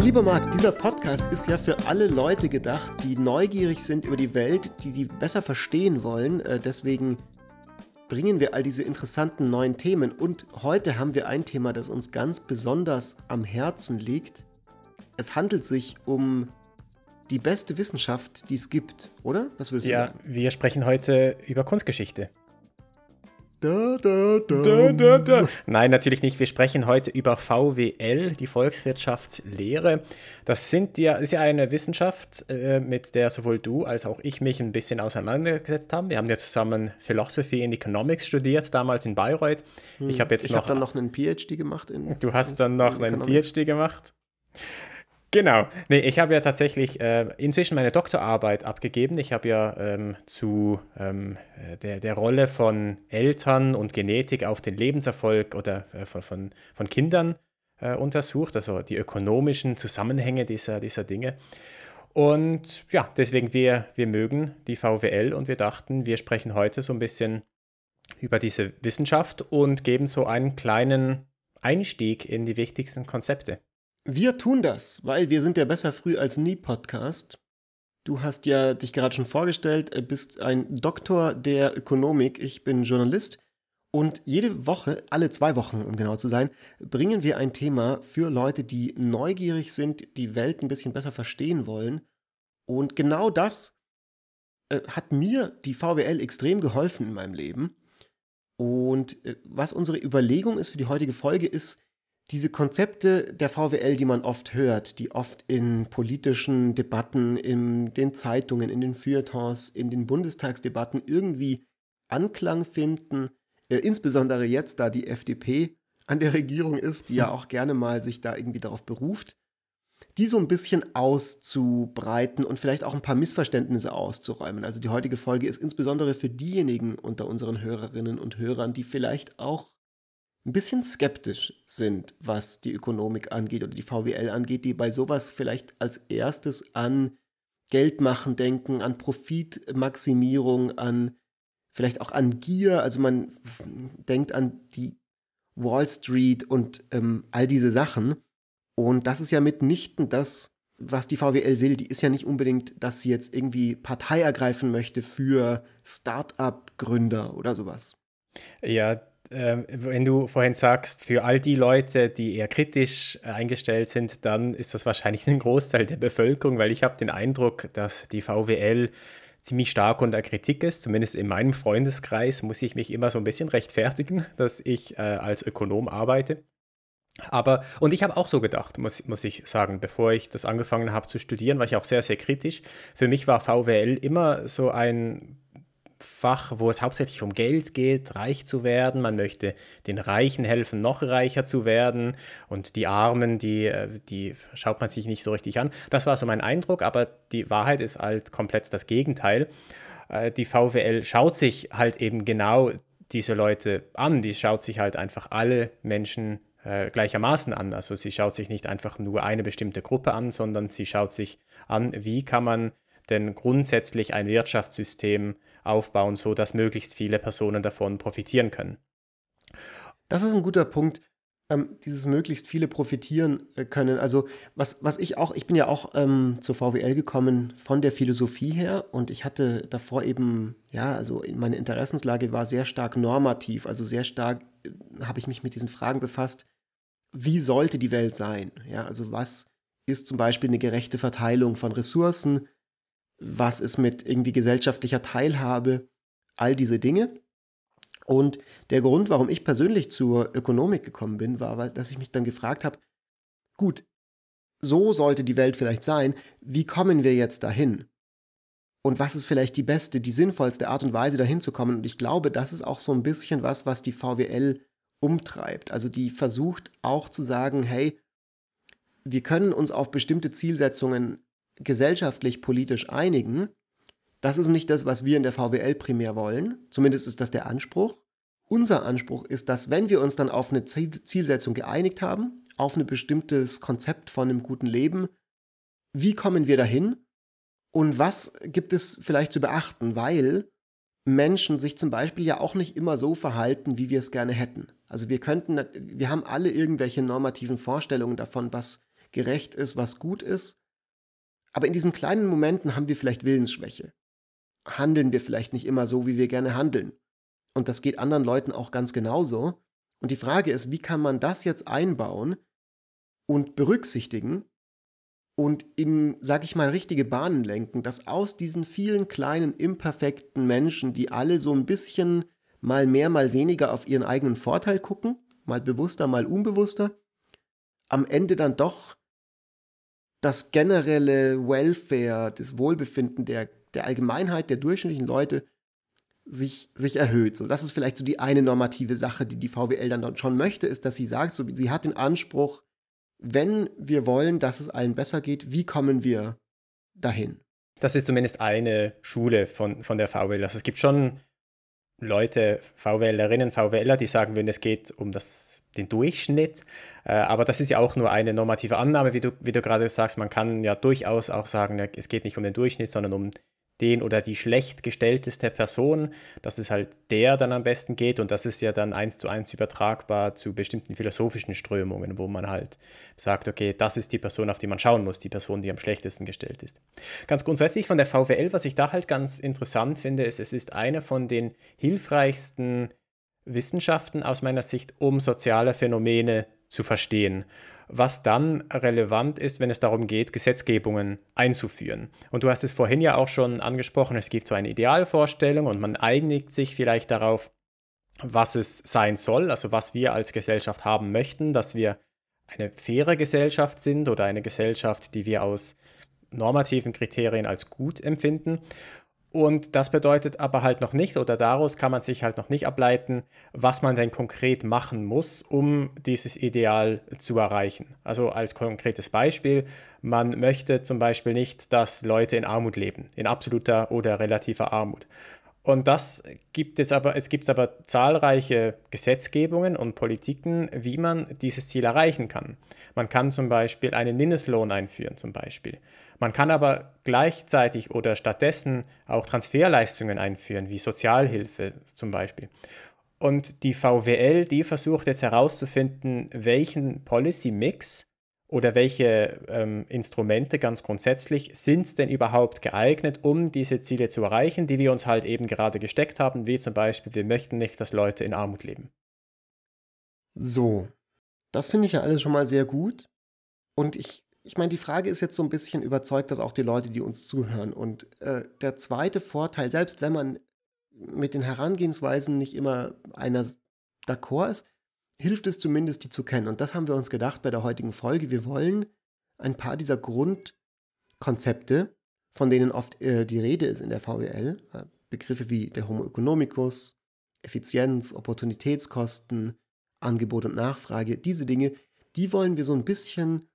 Mein lieber Marc, dieser Podcast ist ja für alle Leute gedacht, die neugierig sind über die Welt, die sie besser verstehen wollen. Äh, deswegen bringen wir all diese interessanten neuen Themen. Und heute haben wir ein Thema, das uns ganz besonders am Herzen liegt. Es handelt sich um die beste Wissenschaft, die es gibt, oder? Was würdest du ja, sagen? Ja, wir sprechen heute über Kunstgeschichte. Da, da, da. Nein, natürlich nicht. Wir sprechen heute über VWL, die Volkswirtschaftslehre. Das sind ja, ist ja eine Wissenschaft, äh, mit der sowohl du als auch ich mich ein bisschen auseinandergesetzt haben. Wir haben ja zusammen Philosophy and Economics studiert, damals in Bayreuth. Hm. Ich habe jetzt ich noch. dann noch einen PhD gemacht. In, du hast dann noch einen PhD gemacht. Genau. Nee, ich habe ja tatsächlich äh, inzwischen meine Doktorarbeit abgegeben. Ich habe ja ähm, zu ähm, äh, der, der Rolle von Eltern und Genetik auf den Lebenserfolg oder äh, von, von, von Kindern äh, untersucht, also die ökonomischen Zusammenhänge dieser, dieser Dinge. Und ja, deswegen wir, wir mögen die VWL und wir dachten, wir sprechen heute so ein bisschen über diese Wissenschaft und geben so einen kleinen Einstieg in die wichtigsten Konzepte. Wir tun das, weil wir sind der Besser Früh als Nie Podcast. Du hast ja dich gerade schon vorgestellt, äh, bist ein Doktor der Ökonomik, ich bin Journalist. Und jede Woche, alle zwei Wochen, um genau zu sein, bringen wir ein Thema für Leute, die neugierig sind, die Welt ein bisschen besser verstehen wollen. Und genau das äh, hat mir die VWL extrem geholfen in meinem Leben. Und äh, was unsere Überlegung ist für die heutige Folge, ist, diese Konzepte der VWL, die man oft hört, die oft in politischen Debatten, in den Zeitungen, in den Feuilletons, in den Bundestagsdebatten irgendwie Anklang finden, äh, insbesondere jetzt, da die FDP an der Regierung ist, die ja auch gerne mal sich da irgendwie darauf beruft, die so ein bisschen auszubreiten und vielleicht auch ein paar Missverständnisse auszuräumen. Also die heutige Folge ist insbesondere für diejenigen unter unseren Hörerinnen und Hörern, die vielleicht auch ein bisschen skeptisch sind, was die Ökonomik angeht oder die VWL angeht, die bei sowas vielleicht als erstes an Geldmachen denken, an Profitmaximierung, an vielleicht auch an Gier. Also man denkt an die Wall Street und ähm, all diese Sachen. Und das ist ja mitnichten das, was die VWL will. Die ist ja nicht unbedingt, dass sie jetzt irgendwie Partei ergreifen möchte für Start-up-Gründer oder sowas. Ja, ähm, wenn du vorhin sagst, für all die Leute, die eher kritisch äh, eingestellt sind, dann ist das wahrscheinlich ein Großteil der Bevölkerung, weil ich habe den Eindruck, dass die VWL ziemlich stark unter Kritik ist. Zumindest in meinem Freundeskreis muss ich mich immer so ein bisschen rechtfertigen, dass ich äh, als Ökonom arbeite. Aber, und ich habe auch so gedacht, muss, muss ich sagen, bevor ich das angefangen habe zu studieren, war ich auch sehr, sehr kritisch. Für mich war VWL immer so ein Fach, wo es hauptsächlich um Geld geht, reich zu werden. Man möchte den Reichen helfen, noch reicher zu werden. Und die Armen, die, äh, die schaut man sich nicht so richtig an. Das war so mein Eindruck, aber die Wahrheit ist halt komplett das Gegenteil. Äh, die VWL schaut sich halt eben genau diese Leute an. Die schaut sich halt einfach alle Menschen äh, gleichermaßen an. Also sie schaut sich nicht einfach nur eine bestimmte Gruppe an, sondern sie schaut sich an, wie kann man denn grundsätzlich ein Wirtschaftssystem aufbauen, sodass möglichst viele Personen davon profitieren können. Das ist ein guter Punkt, ähm, dieses möglichst viele profitieren äh, können. Also was, was ich auch, ich bin ja auch ähm, zur VWL gekommen von der Philosophie her und ich hatte davor eben, ja, also meine Interessenslage war sehr stark normativ, also sehr stark äh, habe ich mich mit diesen Fragen befasst, wie sollte die Welt sein? Ja, also was ist zum Beispiel eine gerechte Verteilung von Ressourcen? Was ist mit irgendwie gesellschaftlicher Teilhabe, all diese Dinge. Und der Grund, warum ich persönlich zur Ökonomik gekommen bin, war, dass ich mich dann gefragt habe, gut, so sollte die Welt vielleicht sein, wie kommen wir jetzt dahin? Und was ist vielleicht die beste, die sinnvollste Art und Weise, dahin zu kommen? Und ich glaube, das ist auch so ein bisschen was, was die VWL umtreibt. Also die versucht auch zu sagen, hey, wir können uns auf bestimmte Zielsetzungen gesellschaftlich politisch einigen, das ist nicht das, was wir in der VWL primär wollen. Zumindest ist das der Anspruch. Unser Anspruch ist, dass wenn wir uns dann auf eine Zielsetzung geeinigt haben, auf ein bestimmtes Konzept von einem guten Leben, wie kommen wir dahin und was gibt es vielleicht zu beachten, weil Menschen sich zum Beispiel ja auch nicht immer so verhalten, wie wir es gerne hätten. Also wir könnten, wir haben alle irgendwelche normativen Vorstellungen davon, was gerecht ist, was gut ist. Aber in diesen kleinen Momenten haben wir vielleicht Willensschwäche. Handeln wir vielleicht nicht immer so, wie wir gerne handeln. Und das geht anderen Leuten auch ganz genauso. Und die Frage ist, wie kann man das jetzt einbauen und berücksichtigen und in, sag ich mal, richtige Bahnen lenken, dass aus diesen vielen kleinen, imperfekten Menschen, die alle so ein bisschen mal mehr, mal weniger auf ihren eigenen Vorteil gucken, mal bewusster, mal unbewusster, am Ende dann doch das generelle Welfare, das Wohlbefinden der, der Allgemeinheit, der durchschnittlichen Leute sich, sich erhöht. So, das ist vielleicht so die eine normative Sache, die die VWL dann schon möchte, ist, dass sie sagt, so, sie hat den Anspruch, wenn wir wollen, dass es allen besser geht, wie kommen wir dahin? Das ist zumindest eine Schule von, von der VWL. Also es gibt schon Leute, VWLerinnen, VWLer, die sagen würden, es geht um das, den Durchschnitt. Äh, aber das ist ja auch nur eine normative Annahme, wie du, wie du gerade sagst. Man kann ja durchaus auch sagen, es geht nicht um den Durchschnitt, sondern um den oder die schlecht gestellteste Person, dass es halt der dann am besten geht und das ist ja dann eins zu eins übertragbar zu bestimmten philosophischen Strömungen, wo man halt sagt, okay, das ist die Person, auf die man schauen muss, die Person, die am schlechtesten gestellt ist. Ganz grundsätzlich von der VWL, was ich da halt ganz interessant finde, ist, es ist eine von den hilfreichsten Wissenschaften aus meiner Sicht, um soziale Phänomene zu verstehen was dann relevant ist, wenn es darum geht, Gesetzgebungen einzuführen. Und du hast es vorhin ja auch schon angesprochen, es gibt so eine Idealvorstellung und man einigt sich vielleicht darauf, was es sein soll, also was wir als Gesellschaft haben möchten, dass wir eine faire Gesellschaft sind oder eine Gesellschaft, die wir aus normativen Kriterien als gut empfinden. Und das bedeutet aber halt noch nicht, oder daraus kann man sich halt noch nicht ableiten, was man denn konkret machen muss, um dieses Ideal zu erreichen. Also als konkretes Beispiel, man möchte zum Beispiel nicht, dass Leute in Armut leben, in absoluter oder relativer Armut. Und das gibt es aber, es gibt aber zahlreiche Gesetzgebungen und Politiken, wie man dieses Ziel erreichen kann. Man kann zum Beispiel einen Mindestlohn einführen, zum Beispiel. Man kann aber gleichzeitig oder stattdessen auch Transferleistungen einführen, wie Sozialhilfe zum Beispiel. Und die VWL, die versucht jetzt herauszufinden, welchen Policy-Mix oder welche ähm, Instrumente ganz grundsätzlich sind denn überhaupt geeignet, um diese Ziele zu erreichen, die wir uns halt eben gerade gesteckt haben, wie zum Beispiel, wir möchten nicht, dass Leute in Armut leben. So, das finde ich ja alles schon mal sehr gut. Und ich ich meine, die Frage ist jetzt so ein bisschen, überzeugt das auch die Leute, die uns zuhören? Und äh, der zweite Vorteil, selbst wenn man mit den Herangehensweisen nicht immer einer d'accord ist, hilft es zumindest, die zu kennen. Und das haben wir uns gedacht bei der heutigen Folge. Wir wollen ein paar dieser Grundkonzepte, von denen oft äh, die Rede ist in der VWL, äh, Begriffe wie der Homo economicus, Effizienz, Opportunitätskosten, Angebot und Nachfrage, diese Dinge, die wollen wir so ein bisschen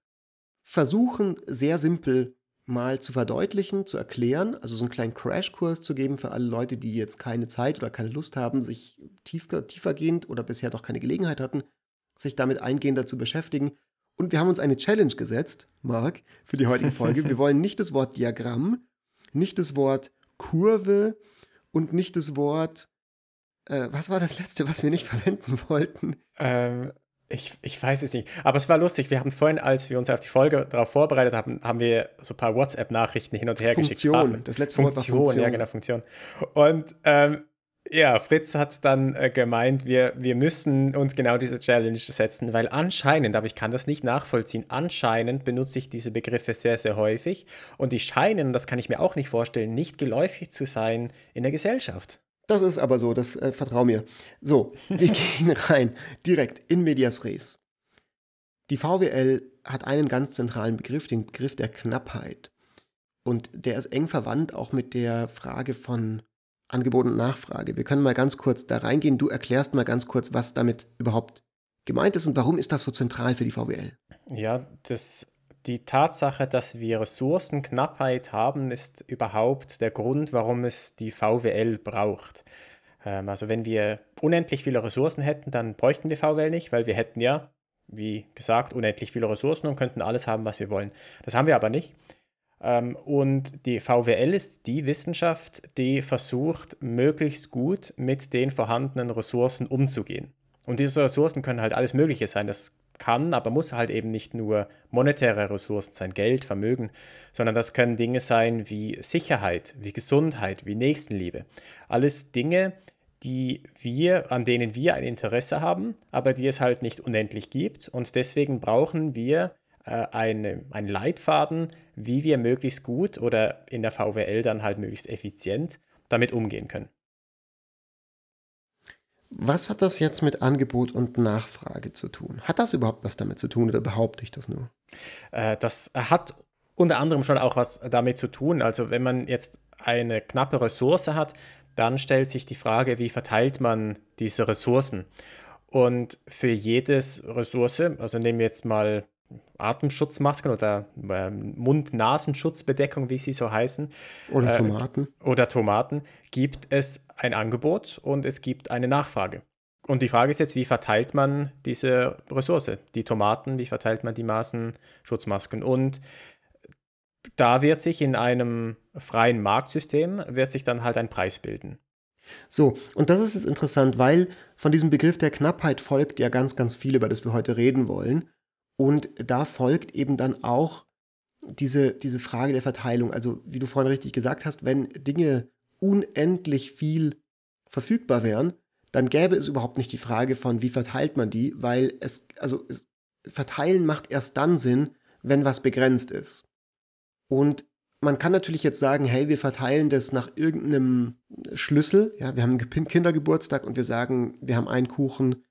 versuchen, sehr simpel mal zu verdeutlichen, zu erklären, also so einen kleinen Crashkurs zu geben für alle Leute, die jetzt keine Zeit oder keine Lust haben, sich tiefer, tiefergehend oder bisher doch keine Gelegenheit hatten, sich damit eingehender zu beschäftigen. Und wir haben uns eine Challenge gesetzt, Marc, für die heutige Folge. Wir wollen nicht das Wort Diagramm, nicht das Wort Kurve und nicht das Wort, äh, was war das letzte, was wir nicht verwenden wollten? Ähm, ich, ich weiß es nicht. Aber es war lustig. Wir haben vorhin, als wir uns auf die Folge darauf vorbereitet haben, haben wir so ein paar WhatsApp-Nachrichten hin und her Funktion. geschickt. Funktion. Das letzte Wort war Funktion. Ja, genau, Funktion. Und ähm, ja, Fritz hat dann äh, gemeint, wir, wir müssen uns genau diese Challenge setzen, weil anscheinend, aber ich kann das nicht nachvollziehen, anscheinend benutze ich diese Begriffe sehr, sehr häufig und die scheinen, und das kann ich mir auch nicht vorstellen, nicht geläufig zu sein in der Gesellschaft. Das ist aber so, das äh, vertrau mir. So, wir gehen rein, direkt in Medias Res. Die VWL hat einen ganz zentralen Begriff, den Begriff der Knappheit. Und der ist eng verwandt auch mit der Frage von Angebot und Nachfrage. Wir können mal ganz kurz da reingehen. Du erklärst mal ganz kurz, was damit überhaupt gemeint ist und warum ist das so zentral für die VWL? Ja, das die Tatsache, dass wir Ressourcenknappheit haben, ist überhaupt der Grund, warum es die VWL braucht. Ähm, also wenn wir unendlich viele Ressourcen hätten, dann bräuchten wir VWL nicht, weil wir hätten ja, wie gesagt, unendlich viele Ressourcen und könnten alles haben, was wir wollen. Das haben wir aber nicht. Ähm, und die VWL ist die Wissenschaft, die versucht, möglichst gut mit den vorhandenen Ressourcen umzugehen. Und diese Ressourcen können halt alles Mögliche sein. Das kann, aber muss halt eben nicht nur monetäre Ressourcen sein, Geld, Vermögen, sondern das können Dinge sein wie Sicherheit, wie Gesundheit, wie Nächstenliebe. Alles Dinge, die wir, an denen wir ein Interesse haben, aber die es halt nicht unendlich gibt. Und deswegen brauchen wir äh, eine, einen Leitfaden, wie wir möglichst gut oder in der VWL dann halt möglichst effizient damit umgehen können. Was hat das jetzt mit Angebot und Nachfrage zu tun? Hat das überhaupt was damit zu tun oder behaupte ich das nur? Äh, das hat unter anderem schon auch was damit zu tun. Also wenn man jetzt eine knappe Ressource hat, dann stellt sich die Frage, wie verteilt man diese Ressourcen? Und für jedes Ressource, also nehmen wir jetzt mal Atemschutzmasken oder äh, Mund-Nasenschutzbedeckung, wie sie so heißen. Oder äh, Tomaten. Oder Tomaten, gibt es ein Angebot und es gibt eine Nachfrage. Und die Frage ist jetzt, wie verteilt man diese Ressource? Die Tomaten, wie verteilt man die Masenschutzmasken? Und da wird sich in einem freien Marktsystem, wird sich dann halt ein Preis bilden. So, und das ist jetzt interessant, weil von diesem Begriff der Knappheit folgt ja ganz, ganz viel, über das wir heute reden wollen. Und da folgt eben dann auch diese, diese Frage der Verteilung. Also, wie du vorhin richtig gesagt hast, wenn Dinge unendlich viel verfügbar wären, dann gäbe es überhaupt nicht die Frage von, wie verteilt man die, weil es, also es, verteilen macht erst dann Sinn, wenn was begrenzt ist. Und man kann natürlich jetzt sagen, hey, wir verteilen das nach irgendeinem Schlüssel. Ja, wir haben einen Kindergeburtstag und wir sagen, wir haben einen Kuchen,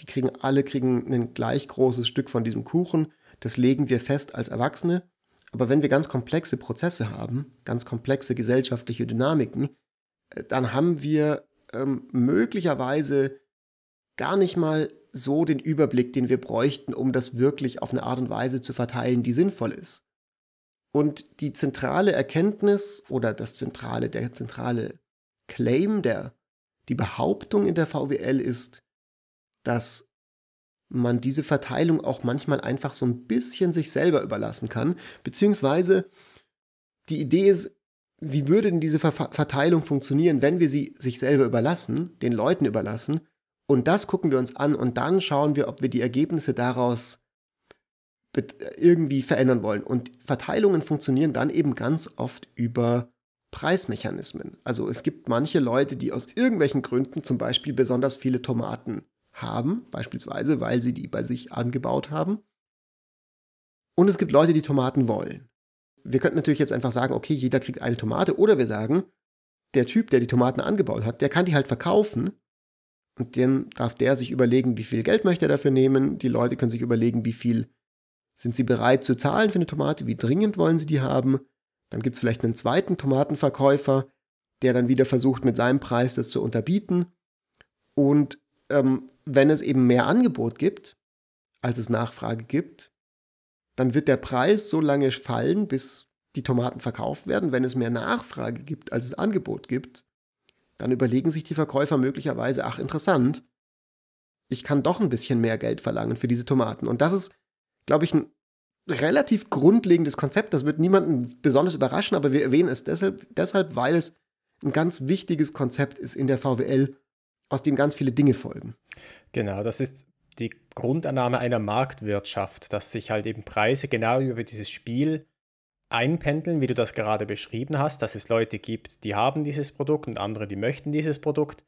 die kriegen alle kriegen ein gleich großes Stück von diesem Kuchen. Das legen wir fest als Erwachsene. Aber wenn wir ganz komplexe Prozesse haben, ganz komplexe gesellschaftliche Dynamiken, äh, dann haben wir ähm, möglicherweise gar nicht mal so den Überblick, den wir bräuchten, um das wirklich auf eine Art und Weise zu verteilen, die sinnvoll ist. Und die zentrale Erkenntnis oder das zentrale, der zentrale Claim, der, die Behauptung in der VWL ist, dass man diese Verteilung auch manchmal einfach so ein bisschen sich selber überlassen kann. Beziehungsweise die Idee ist, wie würde denn diese Ver Verteilung funktionieren, wenn wir sie sich selber überlassen, den Leuten überlassen? Und das gucken wir uns an und dann schauen wir, ob wir die Ergebnisse daraus irgendwie verändern wollen. Und Verteilungen funktionieren dann eben ganz oft über Preismechanismen. Also es gibt manche Leute, die aus irgendwelchen Gründen zum Beispiel besonders viele Tomaten haben, beispielsweise, weil sie die bei sich angebaut haben. Und es gibt Leute, die Tomaten wollen. Wir könnten natürlich jetzt einfach sagen, okay, jeder kriegt eine Tomate, oder wir sagen, der Typ, der die Tomaten angebaut hat, der kann die halt verkaufen und dann darf der sich überlegen, wie viel Geld möchte er dafür nehmen. Die Leute können sich überlegen, wie viel sind sie bereit zu zahlen für eine Tomate, wie dringend wollen sie die haben. Dann gibt es vielleicht einen zweiten Tomatenverkäufer, der dann wieder versucht, mit seinem Preis das zu unterbieten. Und ähm, wenn es eben mehr Angebot gibt, als es Nachfrage gibt, dann wird der Preis so lange fallen, bis die Tomaten verkauft werden. Wenn es mehr Nachfrage gibt, als es Angebot gibt, dann überlegen sich die Verkäufer möglicherweise, ach interessant, ich kann doch ein bisschen mehr Geld verlangen für diese Tomaten. Und das ist, glaube ich, ein relativ grundlegendes Konzept. Das wird niemanden besonders überraschen, aber wir erwähnen es deshalb, deshalb weil es ein ganz wichtiges Konzept ist in der VWL aus dem ganz viele Dinge folgen. Genau, das ist die Grundannahme einer Marktwirtschaft, dass sich halt eben Preise genau über dieses Spiel einpendeln, wie du das gerade beschrieben hast, dass es Leute gibt, die haben dieses Produkt und andere, die möchten dieses Produkt.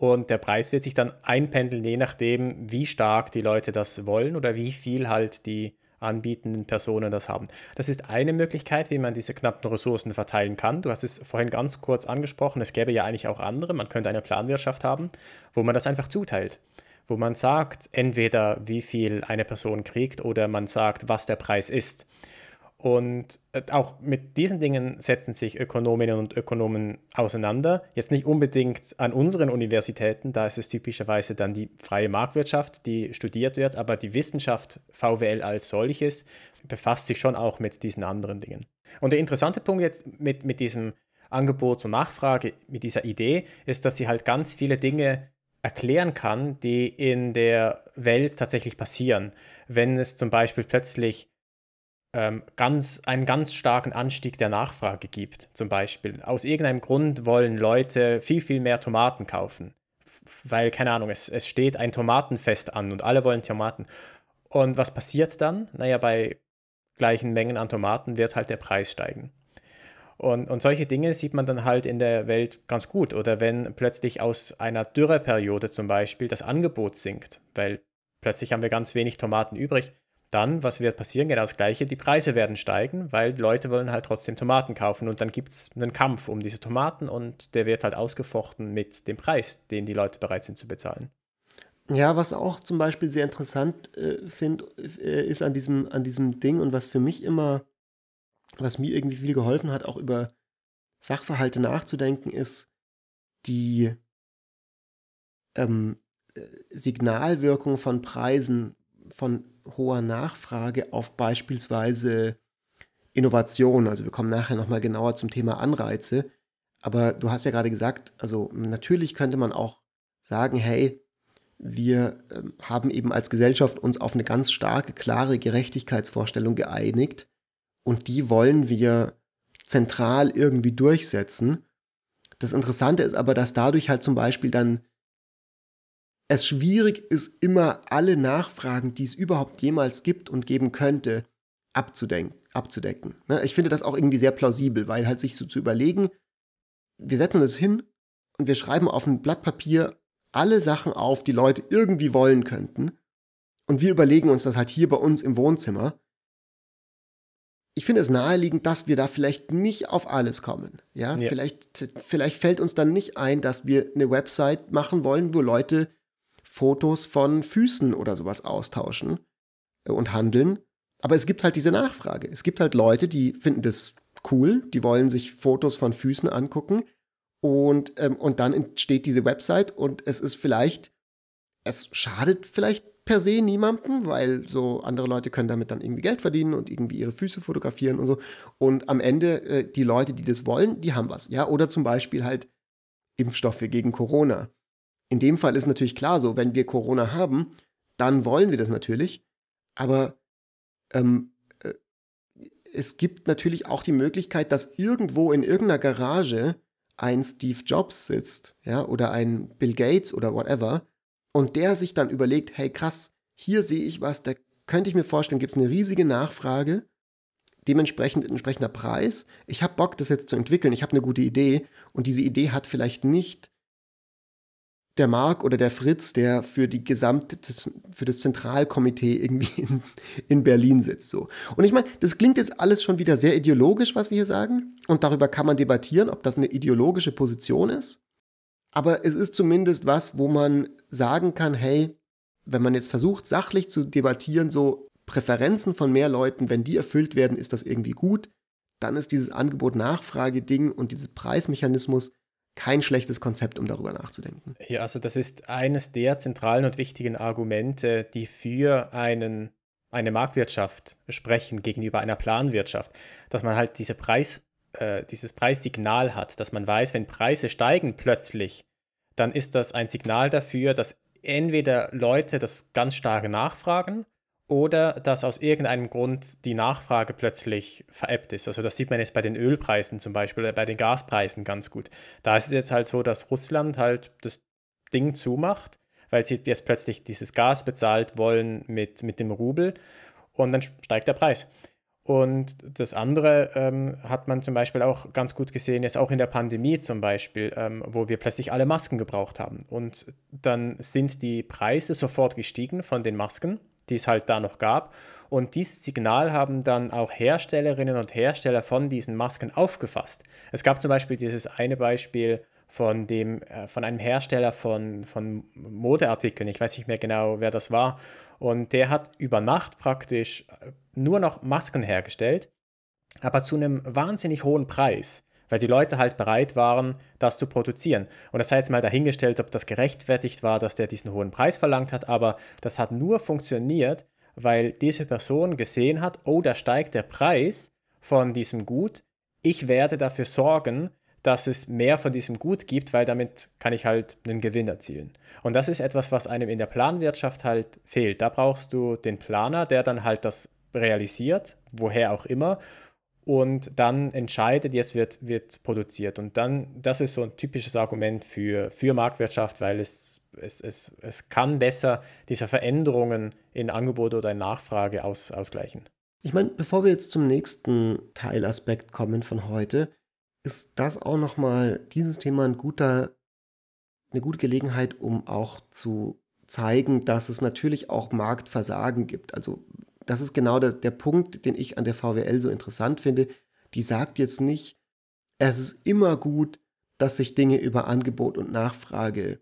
Und der Preis wird sich dann einpendeln, je nachdem, wie stark die Leute das wollen oder wie viel halt die anbietenden Personen das haben. Das ist eine Möglichkeit, wie man diese knappen Ressourcen verteilen kann. Du hast es vorhin ganz kurz angesprochen, es gäbe ja eigentlich auch andere. Man könnte eine Planwirtschaft haben, wo man das einfach zuteilt, wo man sagt, entweder wie viel eine Person kriegt oder man sagt, was der Preis ist. Und äh, auch mit diesen Dingen setzen sich Ökonominnen und Ökonomen auseinander. Jetzt nicht unbedingt an unseren Universitäten, da ist es typischerweise dann die freie Marktwirtschaft, die studiert wird, aber die Wissenschaft VWL als solches befasst sich schon auch mit diesen anderen Dingen. Und der interessante Punkt jetzt mit, mit diesem Angebot und Nachfrage, mit dieser Idee, ist, dass sie halt ganz viele Dinge erklären kann, die in der Welt tatsächlich passieren. Wenn es zum Beispiel plötzlich ähm, ganz, einen ganz starken Anstieg der Nachfrage gibt, zum Beispiel. Aus irgendeinem Grund wollen Leute viel, viel mehr Tomaten kaufen, weil, keine Ahnung, es, es steht ein Tomatenfest an und alle wollen Tomaten. Und was passiert dann? Naja, bei gleichen Mengen an Tomaten wird halt der Preis steigen. Und, und solche Dinge sieht man dann halt in der Welt ganz gut. Oder wenn plötzlich aus einer Dürreperiode zum Beispiel das Angebot sinkt, weil plötzlich haben wir ganz wenig Tomaten übrig, dann, was wird passieren? Genau das Gleiche, die Preise werden steigen, weil Leute wollen halt trotzdem Tomaten kaufen und dann gibt es einen Kampf um diese Tomaten und der wird halt ausgefochten mit dem Preis, den die Leute bereit sind zu bezahlen. Ja, was auch zum Beispiel sehr interessant äh, finde, äh, ist an diesem, an diesem Ding und was für mich immer, was mir irgendwie viel geholfen hat, auch über Sachverhalte nachzudenken, ist die ähm, äh, Signalwirkung von Preisen, von hoher Nachfrage auf beispielsweise Innovation. Also wir kommen nachher nochmal genauer zum Thema Anreize. Aber du hast ja gerade gesagt, also natürlich könnte man auch sagen, hey, wir äh, haben eben als Gesellschaft uns auf eine ganz starke, klare Gerechtigkeitsvorstellung geeinigt und die wollen wir zentral irgendwie durchsetzen. Das Interessante ist aber, dass dadurch halt zum Beispiel dann es schwierig ist, immer alle Nachfragen, die es überhaupt jemals gibt und geben könnte, abzudecken. Ne? Ich finde das auch irgendwie sehr plausibel, weil halt sich so zu überlegen, wir setzen uns hin und wir schreiben auf ein Blatt Papier alle Sachen auf, die Leute irgendwie wollen könnten. Und wir überlegen uns das halt hier bei uns im Wohnzimmer. Ich finde es naheliegend, dass wir da vielleicht nicht auf alles kommen. Ja, ja. Vielleicht, vielleicht fällt uns dann nicht ein, dass wir eine Website machen wollen, wo Leute Fotos von Füßen oder sowas austauschen äh, und handeln. Aber es gibt halt diese Nachfrage. Es gibt halt Leute, die finden das cool, die wollen sich Fotos von Füßen angucken und, ähm, und dann entsteht diese Website und es ist vielleicht, es schadet vielleicht per se niemandem, weil so andere Leute können damit dann irgendwie Geld verdienen und irgendwie ihre Füße fotografieren und so. Und am Ende, äh, die Leute, die das wollen, die haben was. Ja, oder zum Beispiel halt Impfstoffe gegen Corona. In dem Fall ist natürlich klar so, wenn wir Corona haben, dann wollen wir das natürlich. Aber ähm, äh, es gibt natürlich auch die Möglichkeit, dass irgendwo in irgendeiner Garage ein Steve Jobs sitzt, ja, oder ein Bill Gates oder whatever, und der sich dann überlegt, hey krass, hier sehe ich was, da könnte ich mir vorstellen, gibt es eine riesige Nachfrage, dementsprechend entsprechender Preis. Ich habe Bock, das jetzt zu entwickeln, ich habe eine gute Idee und diese Idee hat vielleicht nicht der Marc oder der Fritz, der für die gesamte, für das Zentralkomitee irgendwie in, in Berlin sitzt. So. Und ich meine, das klingt jetzt alles schon wieder sehr ideologisch, was wir hier sagen. Und darüber kann man debattieren, ob das eine ideologische Position ist. Aber es ist zumindest was, wo man sagen kann, hey, wenn man jetzt versucht, sachlich zu debattieren, so Präferenzen von mehr Leuten, wenn die erfüllt werden, ist das irgendwie gut. Dann ist dieses Angebot-Nachfrage-Ding und dieser Preismechanismus kein schlechtes Konzept, um darüber nachzudenken. Ja, also das ist eines der zentralen und wichtigen Argumente, die für einen, eine Marktwirtschaft sprechen gegenüber einer Planwirtschaft, dass man halt diese Preis, äh, dieses Preissignal hat, dass man weiß, wenn Preise steigen plötzlich, dann ist das ein Signal dafür, dass entweder Leute das ganz stark nachfragen oder dass aus irgendeinem Grund die Nachfrage plötzlich veräppt ist. Also das sieht man jetzt bei den Ölpreisen zum Beispiel oder bei den Gaspreisen ganz gut. Da ist es jetzt halt so, dass Russland halt das Ding zumacht, weil sie jetzt plötzlich dieses Gas bezahlt wollen mit, mit dem Rubel und dann steigt der Preis. Und das andere ähm, hat man zum Beispiel auch ganz gut gesehen, jetzt auch in der Pandemie zum Beispiel, ähm, wo wir plötzlich alle Masken gebraucht haben. Und dann sind die Preise sofort gestiegen von den Masken die es halt da noch gab. Und dieses Signal haben dann auch Herstellerinnen und Hersteller von diesen Masken aufgefasst. Es gab zum Beispiel dieses eine Beispiel von, dem, äh, von einem Hersteller von, von Modeartikeln, ich weiß nicht mehr genau, wer das war. Und der hat über Nacht praktisch äh, nur noch Masken hergestellt, aber zu einem wahnsinnig hohen Preis weil die Leute halt bereit waren, das zu produzieren. Und das jetzt mal dahingestellt, ob das gerechtfertigt war, dass der diesen hohen Preis verlangt hat, aber das hat nur funktioniert, weil diese Person gesehen hat, oh, da steigt der Preis von diesem Gut, ich werde dafür sorgen, dass es mehr von diesem Gut gibt, weil damit kann ich halt einen Gewinn erzielen. Und das ist etwas, was einem in der Planwirtschaft halt fehlt. Da brauchst du den Planer, der dann halt das realisiert, woher auch immer, und dann entscheidet, jetzt wird, wird produziert. Und dann, das ist so ein typisches Argument für, für Marktwirtschaft, weil es, es, es, es kann besser diese Veränderungen in Angebot oder in Nachfrage aus, ausgleichen. Ich meine, bevor wir jetzt zum nächsten Teilaspekt kommen von heute, ist das auch nochmal dieses Thema ein guter, eine gute Gelegenheit, um auch zu zeigen, dass es natürlich auch Marktversagen gibt. Also das ist genau der, der Punkt, den ich an der VWL so interessant finde. Die sagt jetzt nicht, es ist immer gut, dass sich Dinge über Angebot und Nachfrage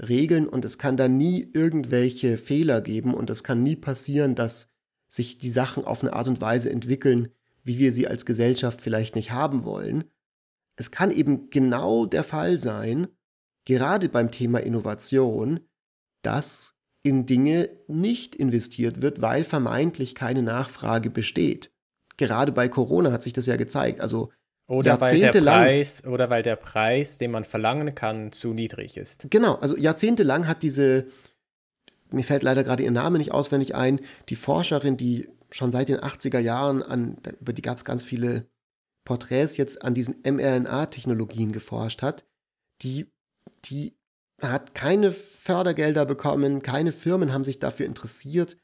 regeln und es kann da nie irgendwelche Fehler geben und es kann nie passieren, dass sich die Sachen auf eine Art und Weise entwickeln, wie wir sie als Gesellschaft vielleicht nicht haben wollen. Es kann eben genau der Fall sein, gerade beim Thema Innovation, dass in Dinge nicht investiert wird, weil vermeintlich keine Nachfrage besteht. Gerade bei Corona hat sich das ja gezeigt. Also oder weil der Preis oder weil der Preis, den man verlangen kann, zu niedrig ist. Genau, also jahrzehntelang hat diese, mir fällt leider gerade ihr Name nicht auswendig ein, die Forscherin, die schon seit den 80er Jahren an, über die gab es ganz viele Porträts jetzt an diesen mRNA-Technologien geforscht hat, die, die hat keine Fördergelder bekommen, keine Firmen haben sich dafür interessiert,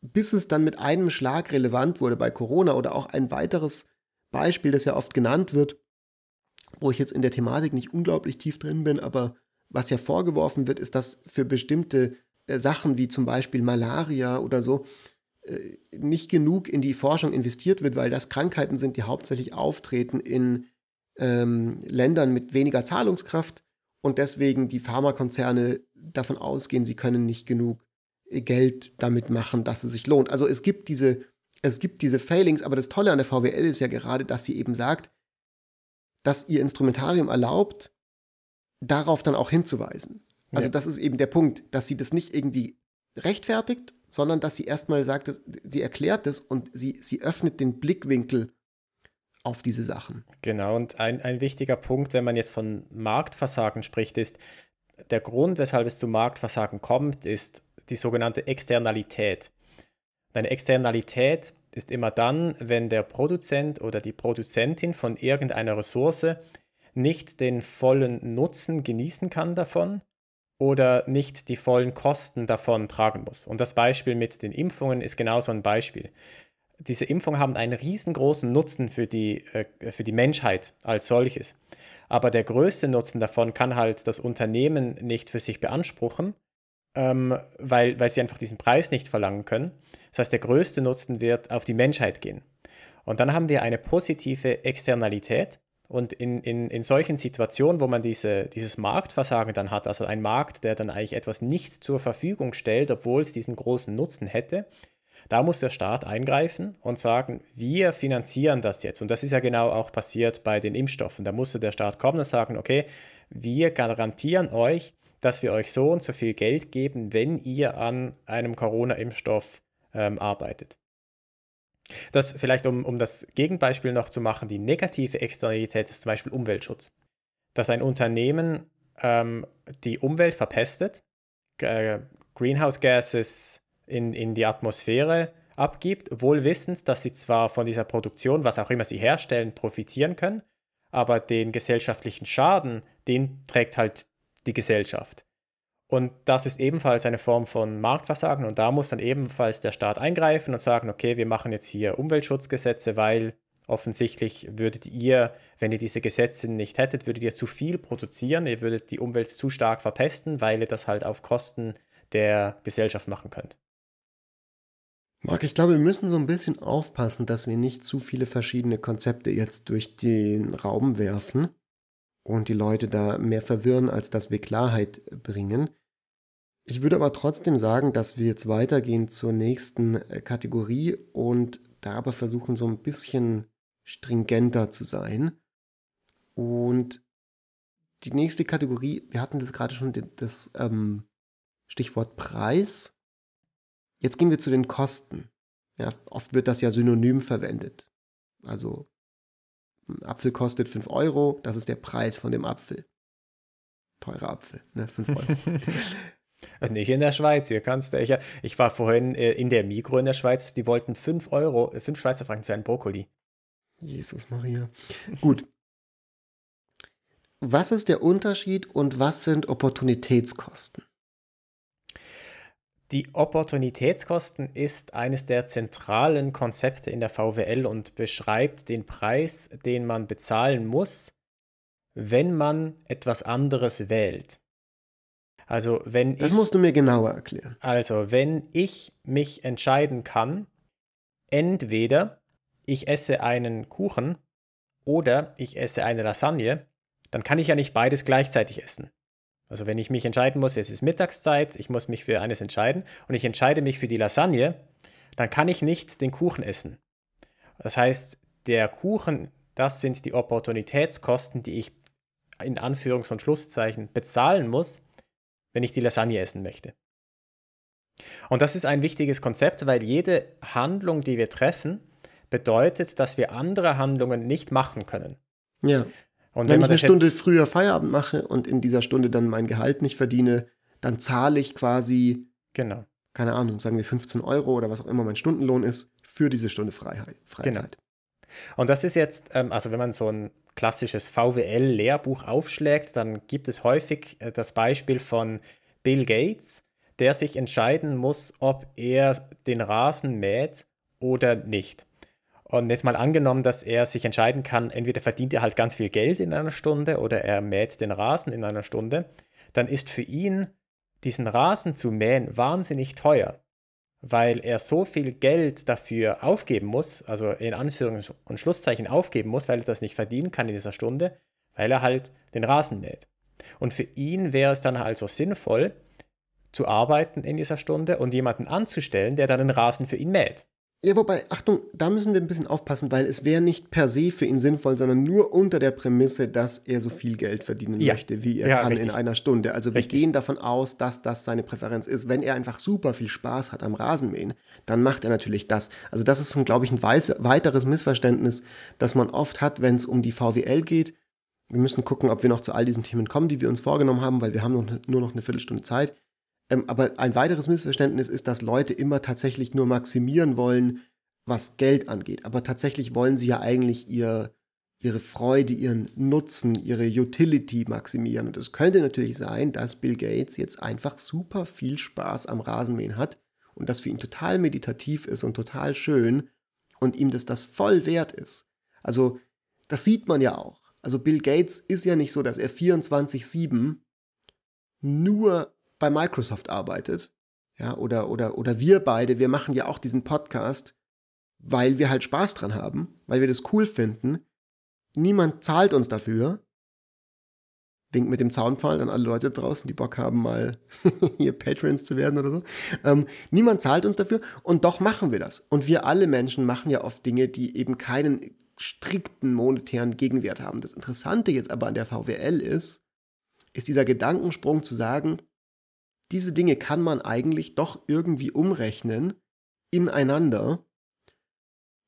bis es dann mit einem Schlag relevant wurde bei Corona oder auch ein weiteres Beispiel, das ja oft genannt wird, wo ich jetzt in der Thematik nicht unglaublich tief drin bin, aber was ja vorgeworfen wird, ist, dass für bestimmte äh, Sachen wie zum Beispiel Malaria oder so äh, nicht genug in die Forschung investiert wird, weil das Krankheiten sind, die hauptsächlich auftreten in ähm, Ländern mit weniger Zahlungskraft und deswegen die Pharmakonzerne davon ausgehen, sie können nicht genug Geld damit machen, dass es sich lohnt. Also es gibt diese, es gibt diese Failings, aber das Tolle an der VWL ist ja gerade, dass sie eben sagt, dass ihr Instrumentarium erlaubt, darauf dann auch hinzuweisen. Also ja. das ist eben der Punkt, dass sie das nicht irgendwie rechtfertigt, sondern dass sie erstmal sagt, sie erklärt das und sie, sie öffnet den Blickwinkel auf diese Sachen. Genau, und ein, ein wichtiger Punkt, wenn man jetzt von Marktversagen spricht, ist, der Grund, weshalb es zu Marktversagen kommt, ist die sogenannte Externalität. Eine Externalität ist immer dann, wenn der Produzent oder die Produzentin von irgendeiner Ressource nicht den vollen Nutzen genießen kann davon oder nicht die vollen Kosten davon tragen muss. Und das Beispiel mit den Impfungen ist genau so ein Beispiel diese Impfungen haben einen riesengroßen Nutzen für die, äh, für die Menschheit als solches. Aber der größte Nutzen davon kann halt das Unternehmen nicht für sich beanspruchen, ähm, weil, weil sie einfach diesen Preis nicht verlangen können. Das heißt, der größte Nutzen wird auf die Menschheit gehen. Und dann haben wir eine positive Externalität. Und in, in, in solchen Situationen, wo man diese, dieses Marktversagen dann hat, also ein Markt, der dann eigentlich etwas nicht zur Verfügung stellt, obwohl es diesen großen Nutzen hätte, da muss der Staat eingreifen und sagen, wir finanzieren das jetzt. Und das ist ja genau auch passiert bei den Impfstoffen. Da musste der Staat kommen und sagen, okay, wir garantieren euch, dass wir euch so und so viel Geld geben, wenn ihr an einem Corona-Impfstoff ähm, arbeitet. Das vielleicht, um, um das Gegenbeispiel noch zu machen, die negative Externalität ist zum Beispiel Umweltschutz. Dass ein Unternehmen ähm, die Umwelt verpestet, äh, Greenhouse Gases in, in die Atmosphäre abgibt, wohl wissend, dass sie zwar von dieser Produktion, was auch immer sie herstellen, profitieren können, aber den gesellschaftlichen Schaden, den trägt halt die Gesellschaft. Und das ist ebenfalls eine Form von Marktversagen und da muss dann ebenfalls der Staat eingreifen und sagen, okay, wir machen jetzt hier Umweltschutzgesetze, weil offensichtlich würdet ihr, wenn ihr diese Gesetze nicht hättet, würdet ihr zu viel produzieren, ihr würdet die Umwelt zu stark verpesten, weil ihr das halt auf Kosten der Gesellschaft machen könnt. Marc, ich glaube, wir müssen so ein bisschen aufpassen, dass wir nicht zu viele verschiedene Konzepte jetzt durch den Raum werfen und die Leute da mehr verwirren, als dass wir Klarheit bringen. Ich würde aber trotzdem sagen, dass wir jetzt weitergehen zur nächsten äh, Kategorie und da aber versuchen, so ein bisschen stringenter zu sein. Und die nächste Kategorie, wir hatten das gerade schon, das ähm, Stichwort Preis. Jetzt gehen wir zu den Kosten. Ja, oft wird das ja synonym verwendet. Also ein Apfel kostet 5 Euro, das ist der Preis von dem Apfel. Teurer Apfel, ne? 5 Euro. Nicht in der Schweiz, hier kannst du. Ich, ich war vorhin äh, in der Mikro in der Schweiz, die wollten 5 Euro, 5 Schweizer Franken für einen Brokkoli. Jesus Maria. Gut. Was ist der Unterschied und was sind Opportunitätskosten? Die Opportunitätskosten ist eines der zentralen Konzepte in der VWL und beschreibt den Preis, den man bezahlen muss, wenn man etwas anderes wählt. Also wenn das ich, musst du mir genauer erklären. Also wenn ich mich entscheiden kann, entweder ich esse einen Kuchen oder ich esse eine Lasagne, dann kann ich ja nicht beides gleichzeitig essen. Also wenn ich mich entscheiden muss, es ist Mittagszeit, ich muss mich für eines entscheiden und ich entscheide mich für die Lasagne, dann kann ich nicht den Kuchen essen. Das heißt, der Kuchen, das sind die Opportunitätskosten, die ich in Anführungs- und Schlusszeichen bezahlen muss, wenn ich die Lasagne essen möchte. Und das ist ein wichtiges Konzept, weil jede Handlung, die wir treffen, bedeutet, dass wir andere Handlungen nicht machen können. Ja. Und wenn, wenn ich eine Stunde früher Feierabend mache und in dieser Stunde dann mein Gehalt nicht verdiene, dann zahle ich quasi, genau. keine Ahnung, sagen wir 15 Euro oder was auch immer mein Stundenlohn ist, für diese Stunde Freiheit, Freizeit. Genau. Und das ist jetzt, ähm, also wenn man so ein klassisches VWL-Lehrbuch aufschlägt, dann gibt es häufig äh, das Beispiel von Bill Gates, der sich entscheiden muss, ob er den Rasen mäht oder nicht. Und jetzt mal angenommen, dass er sich entscheiden kann, entweder verdient er halt ganz viel Geld in einer Stunde oder er mäht den Rasen in einer Stunde, dann ist für ihn diesen Rasen zu mähen wahnsinnig teuer, weil er so viel Geld dafür aufgeben muss, also in Anführungs- und Schlusszeichen aufgeben muss, weil er das nicht verdienen kann in dieser Stunde, weil er halt den Rasen mäht. Und für ihn wäre es dann also sinnvoll, zu arbeiten in dieser Stunde und jemanden anzustellen, der dann den Rasen für ihn mäht. Ja, wobei, Achtung, da müssen wir ein bisschen aufpassen, weil es wäre nicht per se für ihn sinnvoll, sondern nur unter der Prämisse, dass er so viel Geld verdienen ja. möchte, wie er ja, kann richtig. in einer Stunde. Also richtig. wir gehen davon aus, dass das seine Präferenz ist. Wenn er einfach super viel Spaß hat am Rasenmähen, dann macht er natürlich das. Also das ist, glaube ich, ein weiteres Missverständnis, das man oft hat, wenn es um die VWL geht. Wir müssen gucken, ob wir noch zu all diesen Themen kommen, die wir uns vorgenommen haben, weil wir haben noch, nur noch eine Viertelstunde Zeit. Ähm, aber ein weiteres Missverständnis ist, dass Leute immer tatsächlich nur maximieren wollen, was Geld angeht. Aber tatsächlich wollen sie ja eigentlich ihr, ihre Freude, ihren Nutzen, ihre Utility maximieren. Und es könnte natürlich sein, dass Bill Gates jetzt einfach super viel Spaß am Rasenmähen hat und das für ihn total meditativ ist und total schön und ihm das das voll wert ist. Also, das sieht man ja auch. Also Bill Gates ist ja nicht so, dass er 24/7 nur bei Microsoft arbeitet. Ja, oder, oder, oder wir beide, wir machen ja auch diesen Podcast, weil wir halt Spaß dran haben, weil wir das cool finden. Niemand zahlt uns dafür. Wink mit dem Zaunpfahl an alle Leute draußen, die Bock haben, mal hier Patrons zu werden oder so. Ähm, niemand zahlt uns dafür und doch machen wir das. Und wir alle Menschen machen ja oft Dinge, die eben keinen strikten monetären Gegenwert haben. Das Interessante jetzt aber an der VWL ist, ist dieser Gedankensprung zu sagen, diese Dinge kann man eigentlich doch irgendwie umrechnen ineinander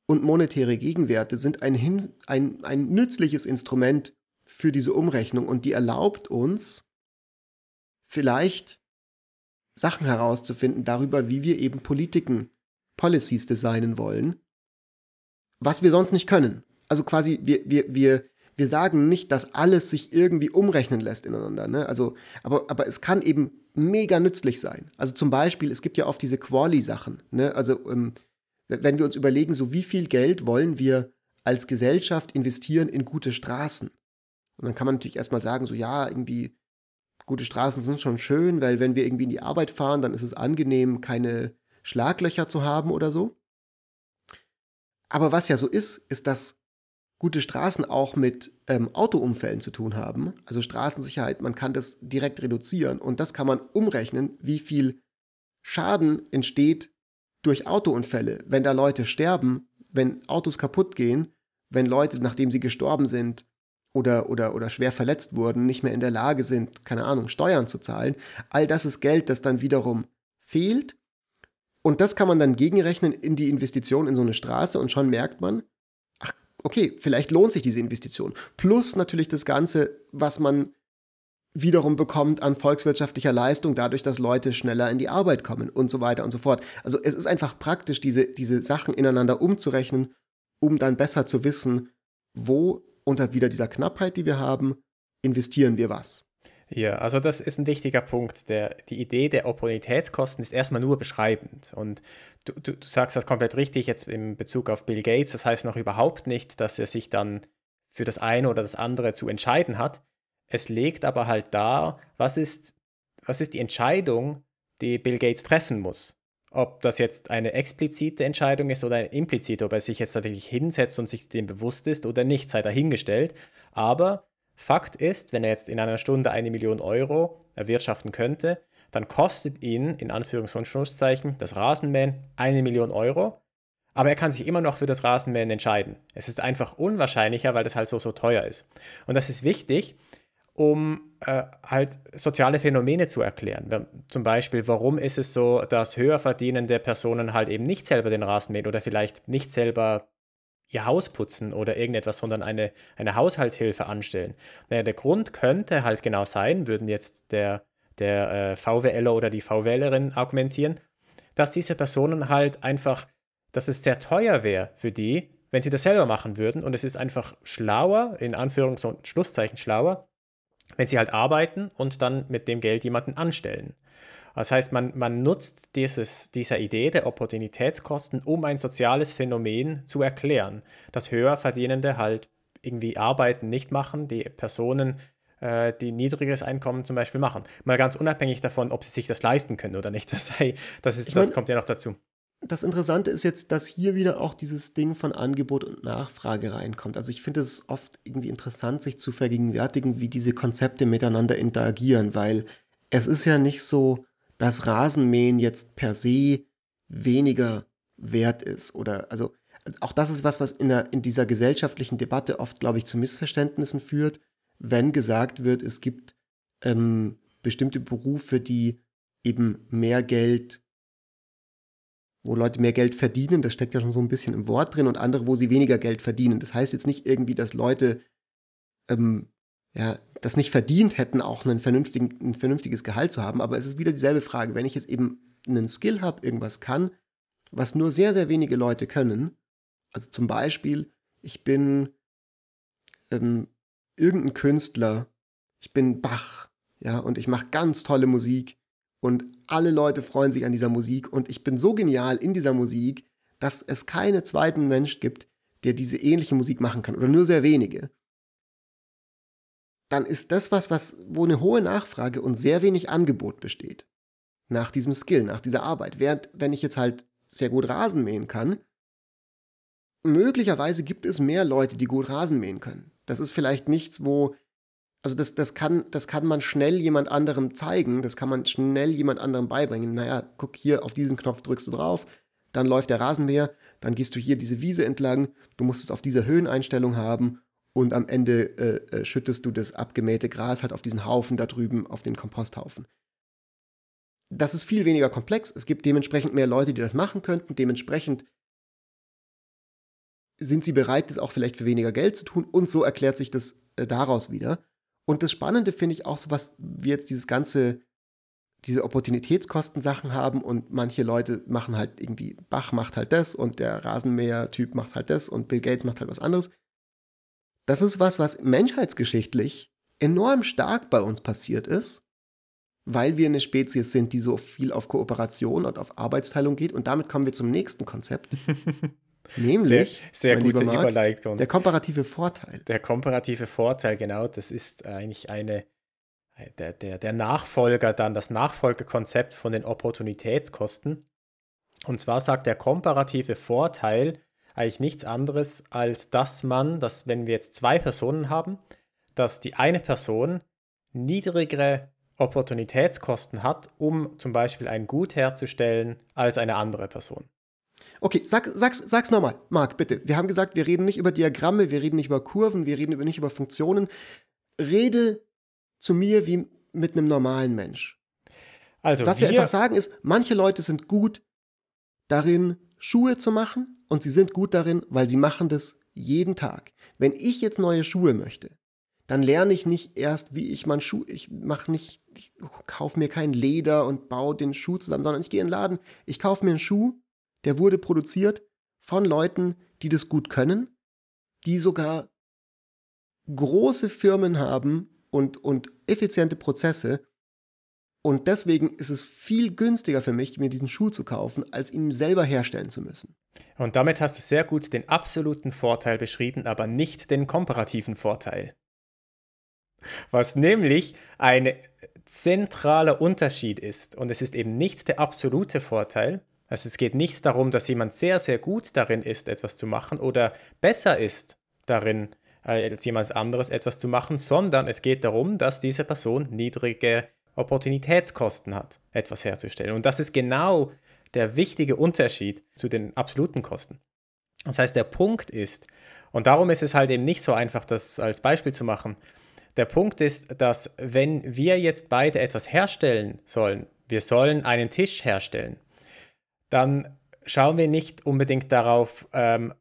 und monetäre Gegenwerte sind ein, hin, ein, ein nützliches Instrument für diese Umrechnung und die erlaubt uns vielleicht Sachen herauszufinden darüber, wie wir eben Politiken, Policies designen wollen, was wir sonst nicht können. Also quasi, wir, wir, wir, wir sagen nicht, dass alles sich irgendwie umrechnen lässt ineinander. Ne? Also, aber, aber es kann eben mega nützlich sein. Also zum Beispiel, es gibt ja oft diese Quali-Sachen. Ne? Also ähm, wenn wir uns überlegen, so wie viel Geld wollen wir als Gesellschaft investieren in gute Straßen? Und dann kann man natürlich erstmal sagen, so ja, irgendwie gute Straßen sind schon schön, weil wenn wir irgendwie in die Arbeit fahren, dann ist es angenehm, keine Schlaglöcher zu haben oder so. Aber was ja so ist, ist, dass gute Straßen auch mit ähm, Autounfällen zu tun haben. Also Straßensicherheit, man kann das direkt reduzieren und das kann man umrechnen, wie viel Schaden entsteht durch Autounfälle, wenn da Leute sterben, wenn Autos kaputt gehen, wenn Leute, nachdem sie gestorben sind oder, oder, oder schwer verletzt wurden, nicht mehr in der Lage sind, keine Ahnung, Steuern zu zahlen, all das ist Geld, das dann wiederum fehlt. Und das kann man dann gegenrechnen in die Investition in so eine Straße und schon merkt man, okay, vielleicht lohnt sich diese Investition. Plus natürlich das Ganze, was man wiederum bekommt an volkswirtschaftlicher Leistung, dadurch, dass Leute schneller in die Arbeit kommen und so weiter und so fort. Also es ist einfach praktisch, diese, diese Sachen ineinander umzurechnen, um dann besser zu wissen, wo unter wieder dieser Knappheit, die wir haben, investieren wir was. Ja, also das ist ein wichtiger Punkt. Der, die Idee der Opportunitätskosten ist erstmal nur beschreibend. Und du, du, du sagst das komplett richtig jetzt in Bezug auf Bill Gates. Das heißt noch überhaupt nicht, dass er sich dann für das eine oder das andere zu entscheiden hat. Es legt aber halt dar, was ist, was ist die Entscheidung, die Bill Gates treffen muss. Ob das jetzt eine explizite Entscheidung ist oder eine implizite, ob er sich jetzt da wirklich hinsetzt und sich dem bewusst ist oder nicht, sei dahingestellt. Aber Fakt ist, wenn er jetzt in einer Stunde eine Million Euro erwirtschaften könnte, dann kostet ihn in Anführungs- und Schlusszeichen das Rasenmähen eine Million Euro. Aber er kann sich immer noch für das Rasenmähen entscheiden. Es ist einfach unwahrscheinlicher, weil das halt so, so teuer ist. Und das ist wichtig, um äh, halt soziale Phänomene zu erklären. Zum Beispiel, warum ist es so, dass höher verdienende Personen halt eben nicht selber den Rasen mähen oder vielleicht nicht selber ihr Haus putzen oder irgendetwas, sondern eine, eine Haushaltshilfe anstellen. Naja, der Grund könnte halt genau sein, würden jetzt der, der äh, VWLer oder die VWLerin argumentieren, dass diese Personen halt einfach, dass es sehr teuer wäre für die, wenn sie das selber machen würden. Und es ist einfach schlauer, in Anführungs- und Schlusszeichen schlauer, wenn sie halt arbeiten und dann mit dem Geld jemanden anstellen. Das heißt, man, man nutzt dieses, diese Idee der Opportunitätskosten, um ein soziales Phänomen zu erklären, dass Höherverdienende halt irgendwie Arbeiten nicht machen, die Personen, äh, die niedriges Einkommen zum Beispiel machen. Mal ganz unabhängig davon, ob sie sich das leisten können oder nicht. Das, sei, das, ist, das kommt ja noch dazu. Das Interessante ist jetzt, dass hier wieder auch dieses Ding von Angebot und Nachfrage reinkommt. Also ich finde es oft irgendwie interessant, sich zu vergegenwärtigen, wie diese Konzepte miteinander interagieren, weil es ist ja nicht so, dass Rasenmähen jetzt per se weniger wert ist oder also auch das ist was, was in, der, in dieser gesellschaftlichen Debatte oft, glaube ich, zu Missverständnissen führt, wenn gesagt wird, es gibt ähm, bestimmte Berufe, die eben mehr Geld wo Leute mehr Geld verdienen, das steckt ja schon so ein bisschen im Wort drin, und andere, wo sie weniger Geld verdienen. Das heißt jetzt nicht irgendwie, dass Leute ähm, ja, das nicht verdient hätten, auch ein vernünftiges Gehalt zu haben, aber es ist wieder dieselbe Frage. Wenn ich jetzt eben einen Skill habe, irgendwas kann, was nur sehr, sehr wenige Leute können, also zum Beispiel, ich bin ähm, irgendein Künstler, ich bin Bach, ja, und ich mache ganz tolle Musik und alle Leute freuen sich an dieser Musik und ich bin so genial in dieser Musik, dass es keinen zweiten Mensch gibt, der diese ähnliche Musik machen kann oder nur sehr wenige. Dann ist das was, was wo eine hohe Nachfrage und sehr wenig Angebot besteht nach diesem Skill, nach dieser Arbeit. Während wenn ich jetzt halt sehr gut Rasen mähen kann, möglicherweise gibt es mehr Leute, die gut Rasen mähen können. Das ist vielleicht nichts, wo also das, das, kann, das kann man schnell jemand anderem zeigen, das kann man schnell jemand anderem beibringen. Naja, guck hier, auf diesen Knopf drückst du drauf, dann läuft der Rasenmäher, dann gehst du hier diese Wiese entlang, du musst es auf dieser Höheneinstellung haben und am Ende äh, äh, schüttest du das abgemähte Gras halt auf diesen Haufen da drüben, auf den Komposthaufen. Das ist viel weniger komplex, es gibt dementsprechend mehr Leute, die das machen könnten, dementsprechend sind sie bereit, das auch vielleicht für weniger Geld zu tun und so erklärt sich das äh, daraus wieder. Und das Spannende finde ich auch so, was wir jetzt dieses ganze, diese Opportunitätskosten-Sachen haben und manche Leute machen halt irgendwie, Bach macht halt das und der Rasenmäher-Typ macht halt das und Bill Gates macht halt was anderes. Das ist was, was menschheitsgeschichtlich enorm stark bei uns passiert ist, weil wir eine Spezies sind, die so viel auf Kooperation und auf Arbeitsteilung geht. Und damit kommen wir zum nächsten Konzept. Nämlich, sehr, sehr gute Marc, Überleitung. Der komparative Vorteil. Der komparative Vorteil, genau, das ist eigentlich eine, der, der, der Nachfolger dann, das Nachfolgekonzept von den Opportunitätskosten. Und zwar sagt der komparative Vorteil eigentlich nichts anderes, als dass man, dass wenn wir jetzt zwei Personen haben, dass die eine Person niedrigere Opportunitätskosten hat, um zum Beispiel ein Gut herzustellen, als eine andere Person. Okay, sag, sag's, sag's nochmal, Marc, bitte. Wir haben gesagt, wir reden nicht über Diagramme, wir reden nicht über Kurven, wir reden nicht über Funktionen. Rede zu mir wie mit einem normalen Mensch. Also, Was wir, wir einfach sagen ist, manche Leute sind gut darin, Schuhe zu machen und sie sind gut darin, weil sie machen das jeden Tag. Wenn ich jetzt neue Schuhe möchte, dann lerne ich nicht erst, wie ich meinen Schuh, ich mache nicht, ich kaufe mir kein Leder und baue den Schuh zusammen, sondern ich gehe in den Laden, ich kaufe mir einen Schuh der wurde produziert von Leuten, die das gut können, die sogar große Firmen haben und, und effiziente Prozesse. Und deswegen ist es viel günstiger für mich, mir diesen Schuh zu kaufen, als ihn selber herstellen zu müssen. Und damit hast du sehr gut den absoluten Vorteil beschrieben, aber nicht den komparativen Vorteil. Was nämlich ein zentraler Unterschied ist. Und es ist eben nicht der absolute Vorteil. Also es geht nicht darum, dass jemand sehr, sehr gut darin ist, etwas zu machen oder besser ist darin, äh, als jemand anderes etwas zu machen, sondern es geht darum, dass diese Person niedrige Opportunitätskosten hat, etwas herzustellen. Und das ist genau der wichtige Unterschied zu den absoluten Kosten. Das heißt, der Punkt ist, und darum ist es halt eben nicht so einfach, das als Beispiel zu machen, der Punkt ist, dass wenn wir jetzt beide etwas herstellen sollen, wir sollen einen Tisch herstellen, dann schauen wir nicht unbedingt darauf, ähm,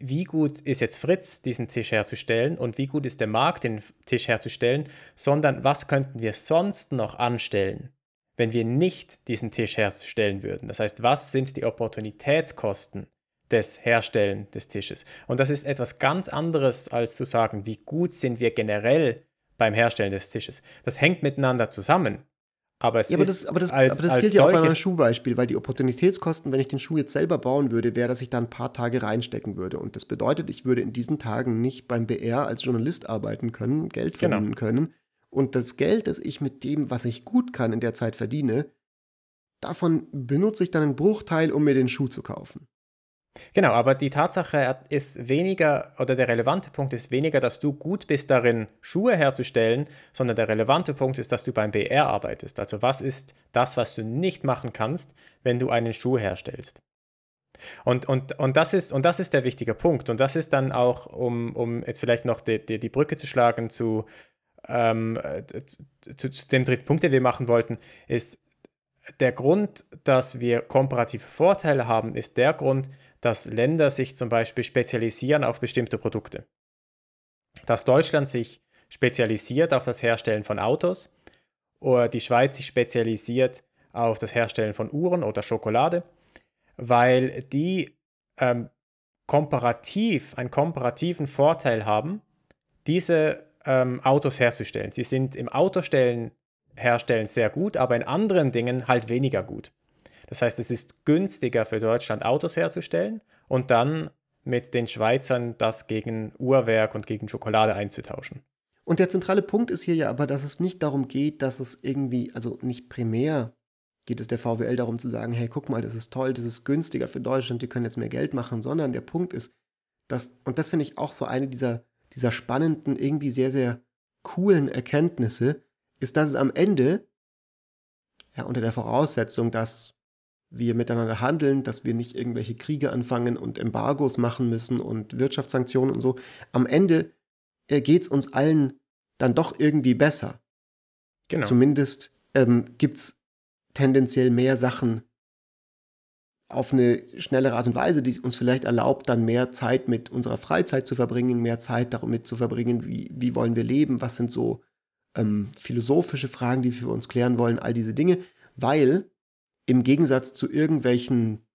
wie gut ist jetzt Fritz, diesen Tisch herzustellen und wie gut ist der Markt, den Tisch herzustellen, sondern was könnten wir sonst noch anstellen, wenn wir nicht diesen Tisch herstellen würden. Das heißt, was sind die Opportunitätskosten des Herstellen des Tisches? Und das ist etwas ganz anderes, als zu sagen, wie gut sind wir generell beim Herstellen des Tisches. Das hängt miteinander zusammen. Aber es ja, aber das, aber das, als, aber das gilt ja auch bei einem Schuhbeispiel, weil die Opportunitätskosten, wenn ich den Schuh jetzt selber bauen würde, wäre, dass ich da ein paar Tage reinstecken würde. Und das bedeutet, ich würde in diesen Tagen nicht beim BR als Journalist arbeiten können, Geld genau. verdienen genau. können. Und das Geld, das ich mit dem, was ich gut kann, in der Zeit verdiene, davon benutze ich dann einen Bruchteil, um mir den Schuh zu kaufen. Genau, aber die Tatsache ist weniger, oder der relevante Punkt ist weniger, dass du gut bist darin, Schuhe herzustellen, sondern der relevante Punkt ist, dass du beim BR arbeitest. Also was ist das, was du nicht machen kannst, wenn du einen Schuh herstellst? Und, und, und, das, ist, und das ist der wichtige Punkt. Und das ist dann auch, um, um jetzt vielleicht noch die, die, die Brücke zu schlagen zu, ähm, zu, zu dem dritten Punkt, den wir machen wollten, ist der Grund, dass wir komparative Vorteile haben, ist der Grund, dass Länder sich zum Beispiel spezialisieren auf bestimmte Produkte. Dass Deutschland sich spezialisiert auf das Herstellen von Autos oder die Schweiz sich spezialisiert auf das Herstellen von Uhren oder Schokolade, weil die ähm, komparativ, einen komparativen Vorteil haben, diese ähm, Autos herzustellen. Sie sind im Autostellen herstellen sehr gut, aber in anderen Dingen halt weniger gut. Das heißt, es ist günstiger für Deutschland Autos herzustellen und dann mit den Schweizern das gegen Uhrwerk und gegen Schokolade einzutauschen. Und der zentrale Punkt ist hier ja aber, dass es nicht darum geht, dass es irgendwie, also nicht primär geht es der VWL darum zu sagen, hey, guck mal, das ist toll, das ist günstiger für Deutschland, die können jetzt mehr Geld machen, sondern der Punkt ist, dass, und das finde ich auch so eine dieser, dieser spannenden, irgendwie sehr, sehr coolen Erkenntnisse, ist, dass es am Ende, ja, unter der Voraussetzung, dass wir miteinander handeln, dass wir nicht irgendwelche Kriege anfangen und Embargos machen müssen und Wirtschaftssanktionen und so. Am Ende äh, geht es uns allen dann doch irgendwie besser. Genau. Zumindest ähm, gibt es tendenziell mehr Sachen auf eine schnellere Art und Weise, die uns vielleicht erlaubt, dann mehr Zeit mit unserer Freizeit zu verbringen, mehr Zeit damit zu verbringen, wie, wie wollen wir leben, was sind so ähm, philosophische Fragen, die wir für uns klären wollen, all diese Dinge, weil im Gegensatz zu irgendwelchen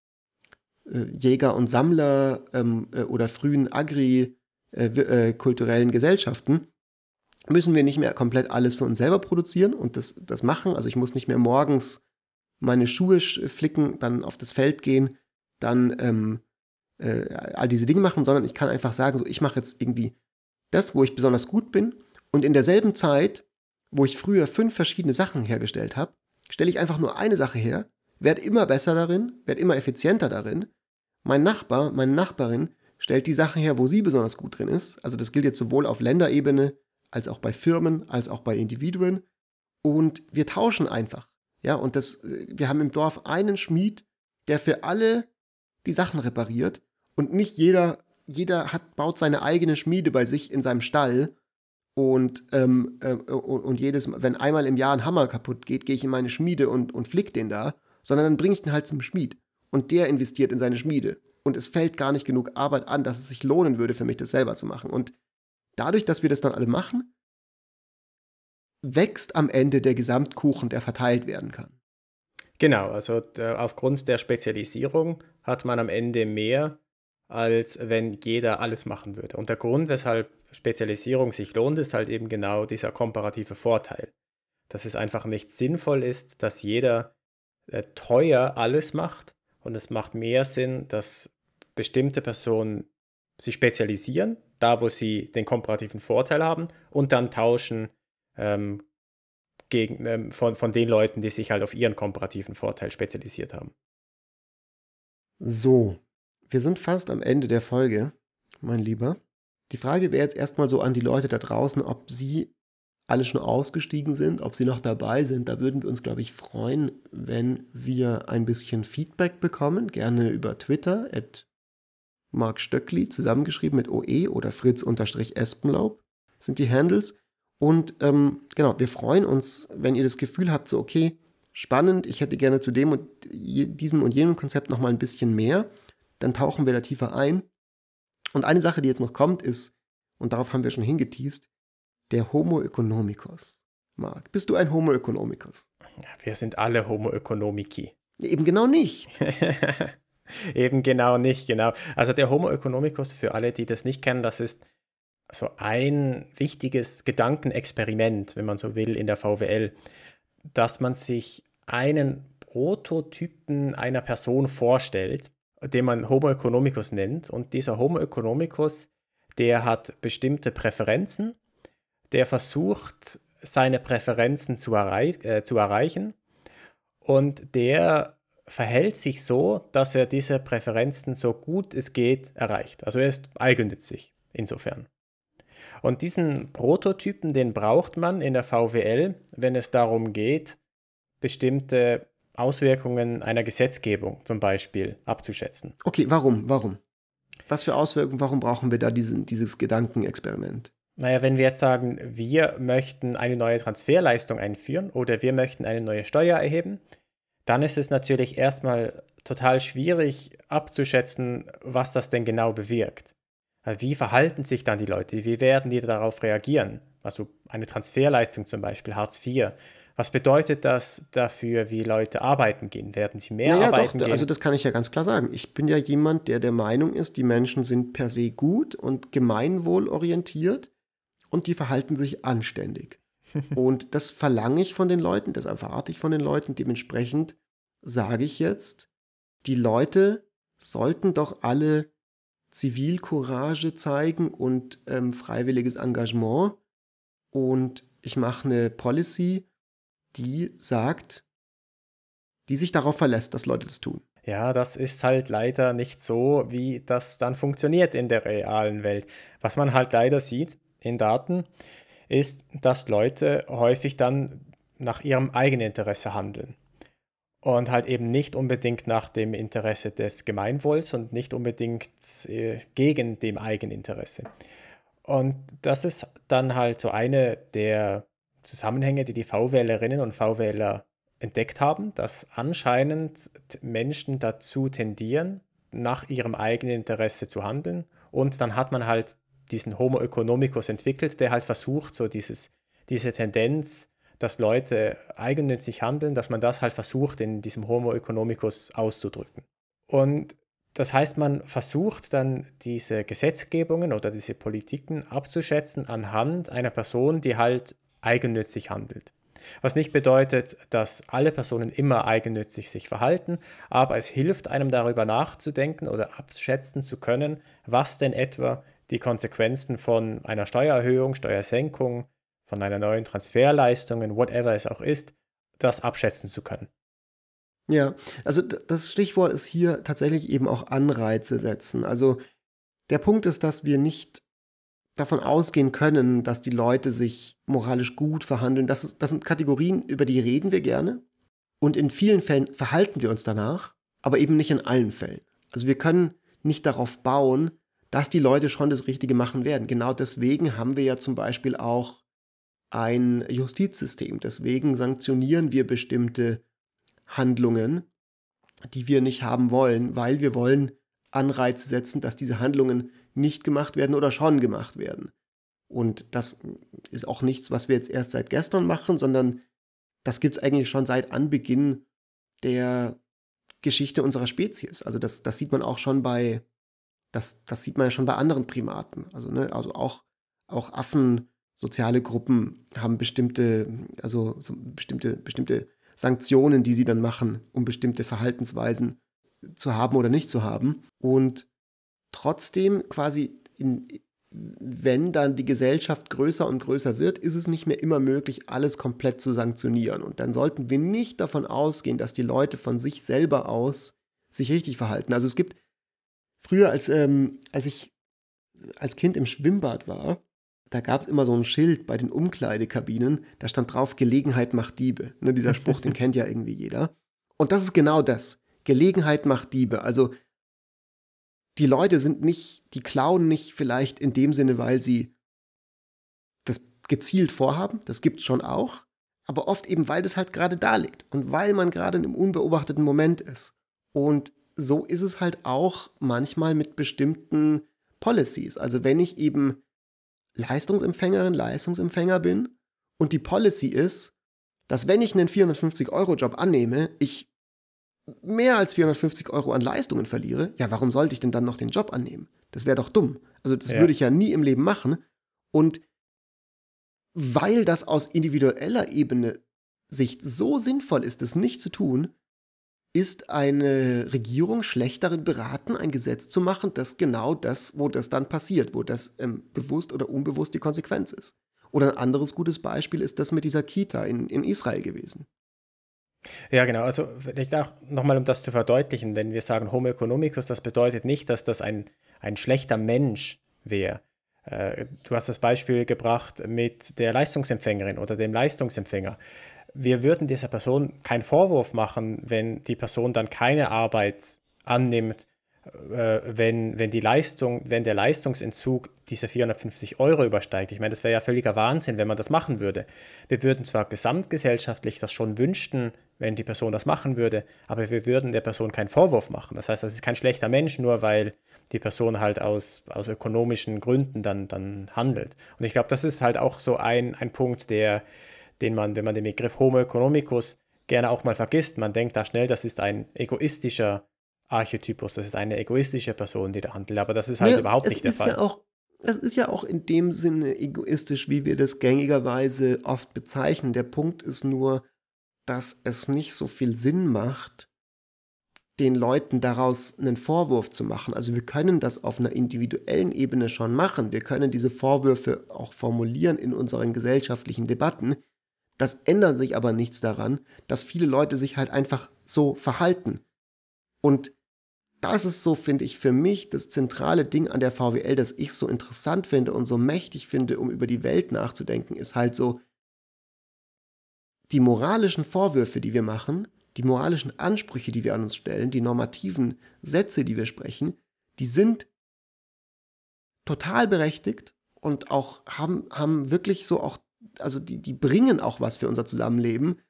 äh, Jäger und Sammler ähm, äh, oder frühen agrikulturellen äh, äh Gesellschaften müssen wir nicht mehr komplett alles für uns selber produzieren und das, das machen. Also ich muss nicht mehr morgens meine Schuhe flicken, dann auf das Feld gehen, dann ähm, äh, all diese Dinge machen, sondern ich kann einfach sagen, so ich mache jetzt irgendwie das, wo ich besonders gut bin und in derselben Zeit, wo ich früher fünf verschiedene Sachen hergestellt habe, stelle ich einfach nur eine Sache her werde immer besser darin, werde immer effizienter darin. Mein Nachbar, meine Nachbarin stellt die Sachen her, wo sie besonders gut drin ist. Also das gilt jetzt sowohl auf Länderebene als auch bei Firmen, als auch bei Individuen. Und wir tauschen einfach. Ja, und das, äh, wir haben im Dorf einen Schmied, der für alle die Sachen repariert und nicht jeder, jeder hat, baut seine eigene Schmiede bei sich in seinem Stall und, ähm, äh, und, jedes, wenn einmal im Jahr ein Hammer kaputt geht, gehe ich in meine Schmiede und, und flick den da sondern dann bringe ich den halt zum Schmied. Und der investiert in seine Schmiede. Und es fällt gar nicht genug Arbeit an, dass es sich lohnen würde, für mich das selber zu machen. Und dadurch, dass wir das dann alle machen, wächst am Ende der Gesamtkuchen, der verteilt werden kann. Genau, also aufgrund der Spezialisierung hat man am Ende mehr als wenn jeder alles machen würde. Und der Grund, weshalb Spezialisierung sich lohnt, ist halt eben genau dieser komparative Vorteil. Dass es einfach nicht sinnvoll ist, dass jeder äh, teuer alles macht und es macht mehr Sinn, dass bestimmte Personen sich spezialisieren, da wo sie den komparativen Vorteil haben und dann tauschen ähm, gegen, ähm, von, von den Leuten, die sich halt auf ihren komparativen Vorteil spezialisiert haben. So, wir sind fast am Ende der Folge, mein Lieber. Die Frage wäre jetzt erstmal so an die Leute da draußen, ob sie alle schon ausgestiegen sind, ob sie noch dabei sind. Da würden wir uns, glaube ich, freuen, wenn wir ein bisschen Feedback bekommen. Gerne über Twitter, at Mark Stöckli, zusammengeschrieben mit OE oder Fritz-Espenlaub sind die Handles. Und ähm, genau, wir freuen uns, wenn ihr das Gefühl habt, so okay, spannend, ich hätte gerne zu dem und diesem und jenem Konzept noch mal ein bisschen mehr, dann tauchen wir da tiefer ein. Und eine Sache, die jetzt noch kommt, ist, und darauf haben wir schon hingeteased, der Homo economicus. Marc, bist du ein Homo economicus? Ja, wir sind alle Homo economici. Eben genau nicht. Eben genau nicht, genau. Also der Homo economicus, für alle, die das nicht kennen, das ist so ein wichtiges Gedankenexperiment, wenn man so will, in der VWL, dass man sich einen Prototypen einer Person vorstellt, den man Homo economicus nennt. Und dieser Homo economicus, der hat bestimmte Präferenzen, der versucht, seine Präferenzen zu, erreich äh, zu erreichen und der verhält sich so, dass er diese Präferenzen so gut es geht erreicht. Also er ist eigennützig insofern. Und diesen Prototypen, den braucht man in der VWL, wenn es darum geht, bestimmte Auswirkungen einer Gesetzgebung zum Beispiel abzuschätzen. Okay, warum? Warum? Was für Auswirkungen, warum brauchen wir da diesen, dieses Gedankenexperiment? Naja, wenn wir jetzt sagen, wir möchten eine neue Transferleistung einführen oder wir möchten eine neue Steuer erheben, dann ist es natürlich erstmal total schwierig abzuschätzen, was das denn genau bewirkt. Wie verhalten sich dann die Leute? Wie werden die darauf reagieren? Also eine Transferleistung zum Beispiel, Hartz IV. Was bedeutet das dafür, wie Leute arbeiten gehen? Werden sie mehr ja, ja, arbeiten doch, gehen? Also das kann ich ja ganz klar sagen. Ich bin ja jemand, der der Meinung ist, die Menschen sind per se gut und gemeinwohlorientiert und die verhalten sich anständig. und das verlange ich von den Leuten, das erwarte ich von den Leuten. Dementsprechend sage ich jetzt, die Leute sollten doch alle Zivilcourage zeigen und ähm, freiwilliges Engagement. Und ich mache eine Policy, die sagt, die sich darauf verlässt, dass Leute das tun. Ja, das ist halt leider nicht so, wie das dann funktioniert in der realen Welt. Was man halt leider sieht in Daten, ist, dass Leute häufig dann nach ihrem eigenen Interesse handeln und halt eben nicht unbedingt nach dem Interesse des Gemeinwohls und nicht unbedingt äh, gegen dem Eigeninteresse. Und das ist dann halt so eine der Zusammenhänge, die die VWählerinnen und VWähler entdeckt haben, dass anscheinend Menschen dazu tendieren, nach ihrem eigenen Interesse zu handeln. Und dann hat man halt diesen Homo economicus entwickelt, der halt versucht, so dieses, diese Tendenz dass Leute eigennützig handeln, dass man das halt versucht, in diesem Homo economicus auszudrücken. Und das heißt, man versucht dann diese Gesetzgebungen oder diese Politiken abzuschätzen anhand einer Person, die halt eigennützig handelt. Was nicht bedeutet, dass alle Personen immer eigennützig sich verhalten, aber es hilft einem darüber nachzudenken oder abschätzen zu können, was denn etwa die Konsequenzen von einer Steuererhöhung, Steuersenkung, von einer neuen Transferleistung, whatever es auch ist, das abschätzen zu können. Ja, also das Stichwort ist hier tatsächlich eben auch Anreize setzen. Also der Punkt ist, dass wir nicht davon ausgehen können, dass die Leute sich moralisch gut verhandeln. Das, das sind Kategorien, über die reden wir gerne. Und in vielen Fällen verhalten wir uns danach, aber eben nicht in allen Fällen. Also wir können nicht darauf bauen, dass die Leute schon das Richtige machen werden. Genau deswegen haben wir ja zum Beispiel auch ein Justizsystem. Deswegen sanktionieren wir bestimmte Handlungen, die wir nicht haben wollen, weil wir wollen Anreize setzen, dass diese Handlungen nicht gemacht werden oder schon gemacht werden. Und das ist auch nichts, was wir jetzt erst seit gestern machen, sondern das gibt es eigentlich schon seit Anbeginn der Geschichte unserer Spezies. Also das, das sieht man auch schon bei Das, das sieht man ja schon bei anderen Primaten. Also, ne, also auch, auch Affen, soziale Gruppen haben bestimmte, also so bestimmte, bestimmte Sanktionen, die sie dann machen, um bestimmte Verhaltensweisen zu haben oder nicht zu haben. Und trotzdem quasi, in, wenn dann die Gesellschaft größer und größer wird, ist es nicht mehr immer möglich, alles komplett zu sanktionieren. Und dann sollten wir nicht davon ausgehen, dass die Leute von sich selber aus sich richtig verhalten. Also es gibt früher, als, ähm, als ich als Kind im Schwimmbad war, da gab es immer so ein Schild bei den Umkleidekabinen, da stand drauf, Gelegenheit macht Diebe. Ne, dieser Spruch, den kennt ja irgendwie jeder. Und das ist genau das. Gelegenheit macht Diebe. Also die Leute sind nicht, die klauen nicht vielleicht in dem Sinne, weil sie das gezielt vorhaben, das gibt es schon auch, aber oft eben, weil das halt gerade da liegt und weil man gerade in einem unbeobachteten Moment ist. Und so ist es halt auch manchmal mit bestimmten Policies. Also wenn ich eben Leistungsempfängerin, Leistungsempfänger bin und die Policy ist, dass wenn ich einen 450-Euro-Job annehme, ich mehr als 450 Euro an Leistungen verliere, ja, warum sollte ich denn dann noch den Job annehmen? Das wäre doch dumm. Also das ja. würde ich ja nie im Leben machen. Und weil das aus individueller Ebene Sicht so sinnvoll ist, es nicht zu tun, ist eine Regierung schlecht darin beraten, ein Gesetz zu machen, das genau das, wo das dann passiert, wo das ähm, bewusst oder unbewusst die Konsequenz ist. Oder ein anderes gutes Beispiel ist das mit dieser Kita in, in Israel gewesen. Ja, genau. Also vielleicht auch nochmal, um das zu verdeutlichen, wenn wir sagen Homo economicus, das bedeutet nicht, dass das ein, ein schlechter Mensch wäre. Äh, du hast das Beispiel gebracht mit der Leistungsempfängerin oder dem Leistungsempfänger. Wir würden dieser Person keinen Vorwurf machen, wenn die Person dann keine Arbeit annimmt, äh, wenn, wenn die Leistung, wenn der Leistungsentzug diese 450 Euro übersteigt. Ich meine, das wäre ja völliger Wahnsinn, wenn man das machen würde. Wir würden zwar gesamtgesellschaftlich das schon wünschen, wenn die Person das machen würde, aber wir würden der Person keinen Vorwurf machen. Das heißt, das ist kein schlechter Mensch, nur weil die Person halt aus, aus ökonomischen Gründen dann, dann handelt. Und ich glaube, das ist halt auch so ein, ein Punkt, der, den man, wenn man den Begriff Homo economicus gerne auch mal vergisst, man denkt da schnell, das ist ein egoistischer Archetypus. Das ist eine egoistische Person, die da handelt. Aber das ist halt ja, überhaupt nicht der Fall. Ja auch, es ist ja auch in dem Sinne egoistisch, wie wir das gängigerweise oft bezeichnen. Der Punkt ist nur, dass es nicht so viel Sinn macht, den Leuten daraus einen Vorwurf zu machen. Also wir können das auf einer individuellen Ebene schon machen. Wir können diese Vorwürfe auch formulieren in unseren gesellschaftlichen Debatten. Das ändert sich aber nichts daran, dass viele Leute sich halt einfach so verhalten. Und das ist so, finde ich, für mich das zentrale Ding an der VWL, das ich so interessant finde und so mächtig finde, um über die Welt nachzudenken, ist halt so, die moralischen Vorwürfe, die wir machen, die moralischen Ansprüche, die wir an uns stellen, die normativen Sätze, die wir sprechen, die sind total berechtigt und auch haben, haben wirklich so auch, also die, die bringen auch was für unser Zusammenleben.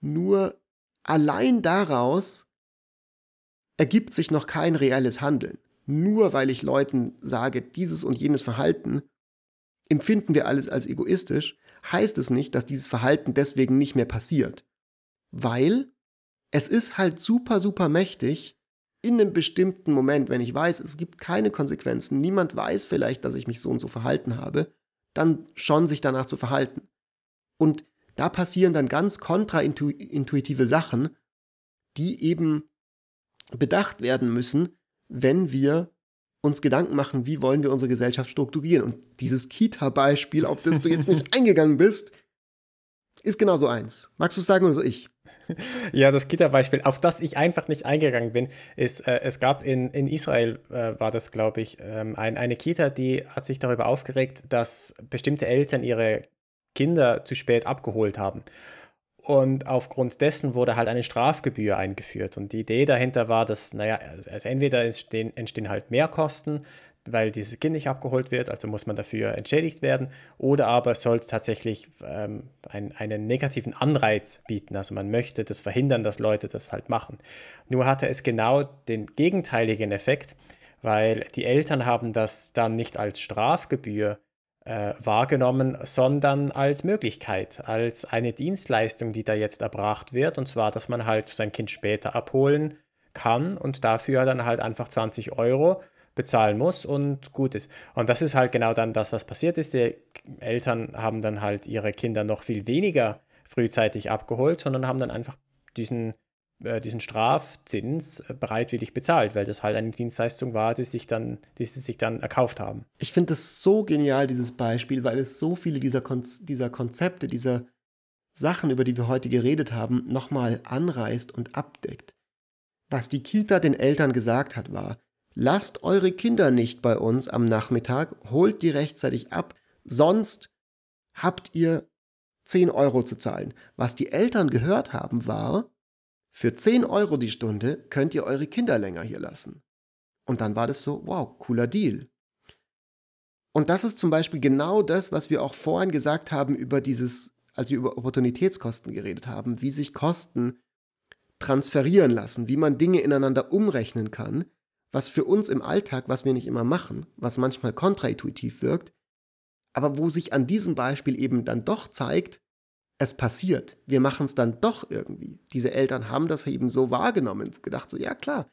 Nur allein daraus ergibt sich noch kein reelles Handeln. Nur weil ich Leuten sage, dieses und jenes Verhalten empfinden wir alles als egoistisch, heißt es nicht, dass dieses Verhalten deswegen nicht mehr passiert. Weil es ist halt super, super mächtig, in einem bestimmten Moment, wenn ich weiß, es gibt keine Konsequenzen, niemand weiß vielleicht, dass ich mich so und so verhalten habe, dann schon sich danach zu verhalten. Und da passieren dann ganz kontraintuitive Sachen, die eben bedacht werden müssen, wenn wir uns Gedanken machen, wie wollen wir unsere Gesellschaft strukturieren. Und dieses Kita-Beispiel, auf das du jetzt nicht eingegangen bist, ist genau so eins. Magst du es sagen oder so ich? Ja, das Kita-Beispiel, auf das ich einfach nicht eingegangen bin, ist, äh, es gab in, in Israel, äh, war das, glaube ich, ähm, ein, eine Kita, die hat sich darüber aufgeregt, dass bestimmte Eltern ihre Kinder zu spät abgeholt haben. Und aufgrund dessen wurde halt eine Strafgebühr eingeführt. Und die Idee dahinter war, dass, naja, also entweder entstehen, entstehen halt Mehrkosten, weil dieses Kind nicht abgeholt wird, also muss man dafür entschädigt werden, oder aber es sollte tatsächlich ähm, ein, einen negativen Anreiz bieten. Also man möchte das verhindern, dass Leute das halt machen. Nur hatte es genau den gegenteiligen Effekt, weil die Eltern haben das dann nicht als Strafgebühr äh, wahrgenommen, sondern als Möglichkeit, als eine Dienstleistung, die da jetzt erbracht wird. Und zwar, dass man halt sein Kind später abholen kann und dafür dann halt einfach 20 Euro bezahlen muss und gut ist. Und das ist halt genau dann das, was passiert ist. Die Eltern haben dann halt ihre Kinder noch viel weniger frühzeitig abgeholt, sondern haben dann einfach diesen, äh, diesen Strafzins bereitwillig bezahlt, weil das halt eine Dienstleistung war, die, sich dann, die sie sich dann erkauft haben. Ich finde das so genial, dieses Beispiel, weil es so viele dieser, Kon dieser Konzepte, dieser Sachen, über die wir heute geredet haben, nochmal anreißt und abdeckt. Was die Kita den Eltern gesagt hat, war, lasst eure Kinder nicht bei uns am Nachmittag, holt die rechtzeitig ab, sonst habt ihr 10 Euro zu zahlen. Was die Eltern gehört haben, war, für 10 Euro die Stunde könnt ihr eure Kinder länger hier lassen. Und dann war das so, wow, cooler Deal. Und das ist zum Beispiel genau das, was wir auch vorhin gesagt haben über dieses, als wir über Opportunitätskosten geredet haben, wie sich Kosten transferieren lassen, wie man Dinge ineinander umrechnen kann, was für uns im Alltag, was wir nicht immer machen, was manchmal kontraintuitiv wirkt, aber wo sich an diesem Beispiel eben dann doch zeigt, es passiert. Wir machen es dann doch irgendwie. Diese Eltern haben das eben so wahrgenommen, gedacht so, ja klar,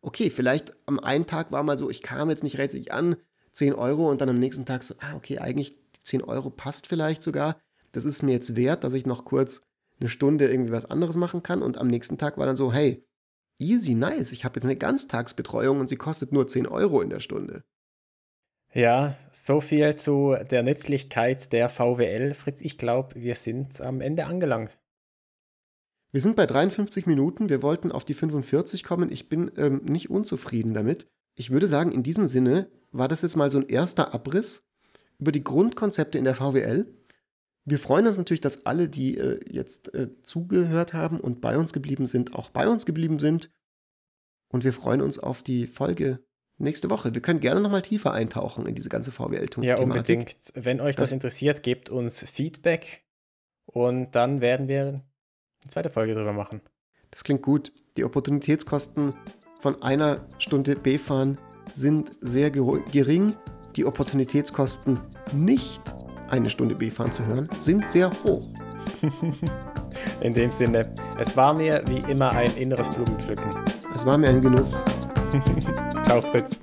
okay, vielleicht am einen Tag war mal so, ich kam jetzt nicht rechtzeitig an, 10 Euro und dann am nächsten Tag so, ah, okay, eigentlich 10 Euro passt vielleicht sogar. Das ist mir jetzt wert, dass ich noch kurz eine Stunde irgendwie was anderes machen kann. Und am nächsten Tag war dann so, hey, easy, nice, ich habe jetzt eine Ganztagsbetreuung und sie kostet nur 10 Euro in der Stunde. Ja, so viel zu der Nützlichkeit der VWL. Fritz, ich glaube, wir sind am Ende angelangt. Wir sind bei 53 Minuten. Wir wollten auf die 45 kommen. Ich bin ähm, nicht unzufrieden damit. Ich würde sagen, in diesem Sinne war das jetzt mal so ein erster Abriss über die Grundkonzepte in der VWL. Wir freuen uns natürlich, dass alle, die äh, jetzt äh, zugehört haben und bei uns geblieben sind, auch bei uns geblieben sind. Und wir freuen uns auf die Folge nächste Woche. Wir können gerne nochmal tiefer eintauchen in diese ganze VWL-Thematik. Ja, unbedingt. Wenn euch das, das interessiert, gebt uns Feedback und dann werden wir eine zweite Folge drüber machen. Das klingt gut. Die Opportunitätskosten von einer Stunde B-Fahren sind sehr gering. Die Opportunitätskosten nicht eine Stunde B-Fahren zu hören, sind sehr hoch. In dem Sinne, es war mir wie immer ein inneres Blumenpflücken. Es war mir ein Genuss. Ciao, Fritz.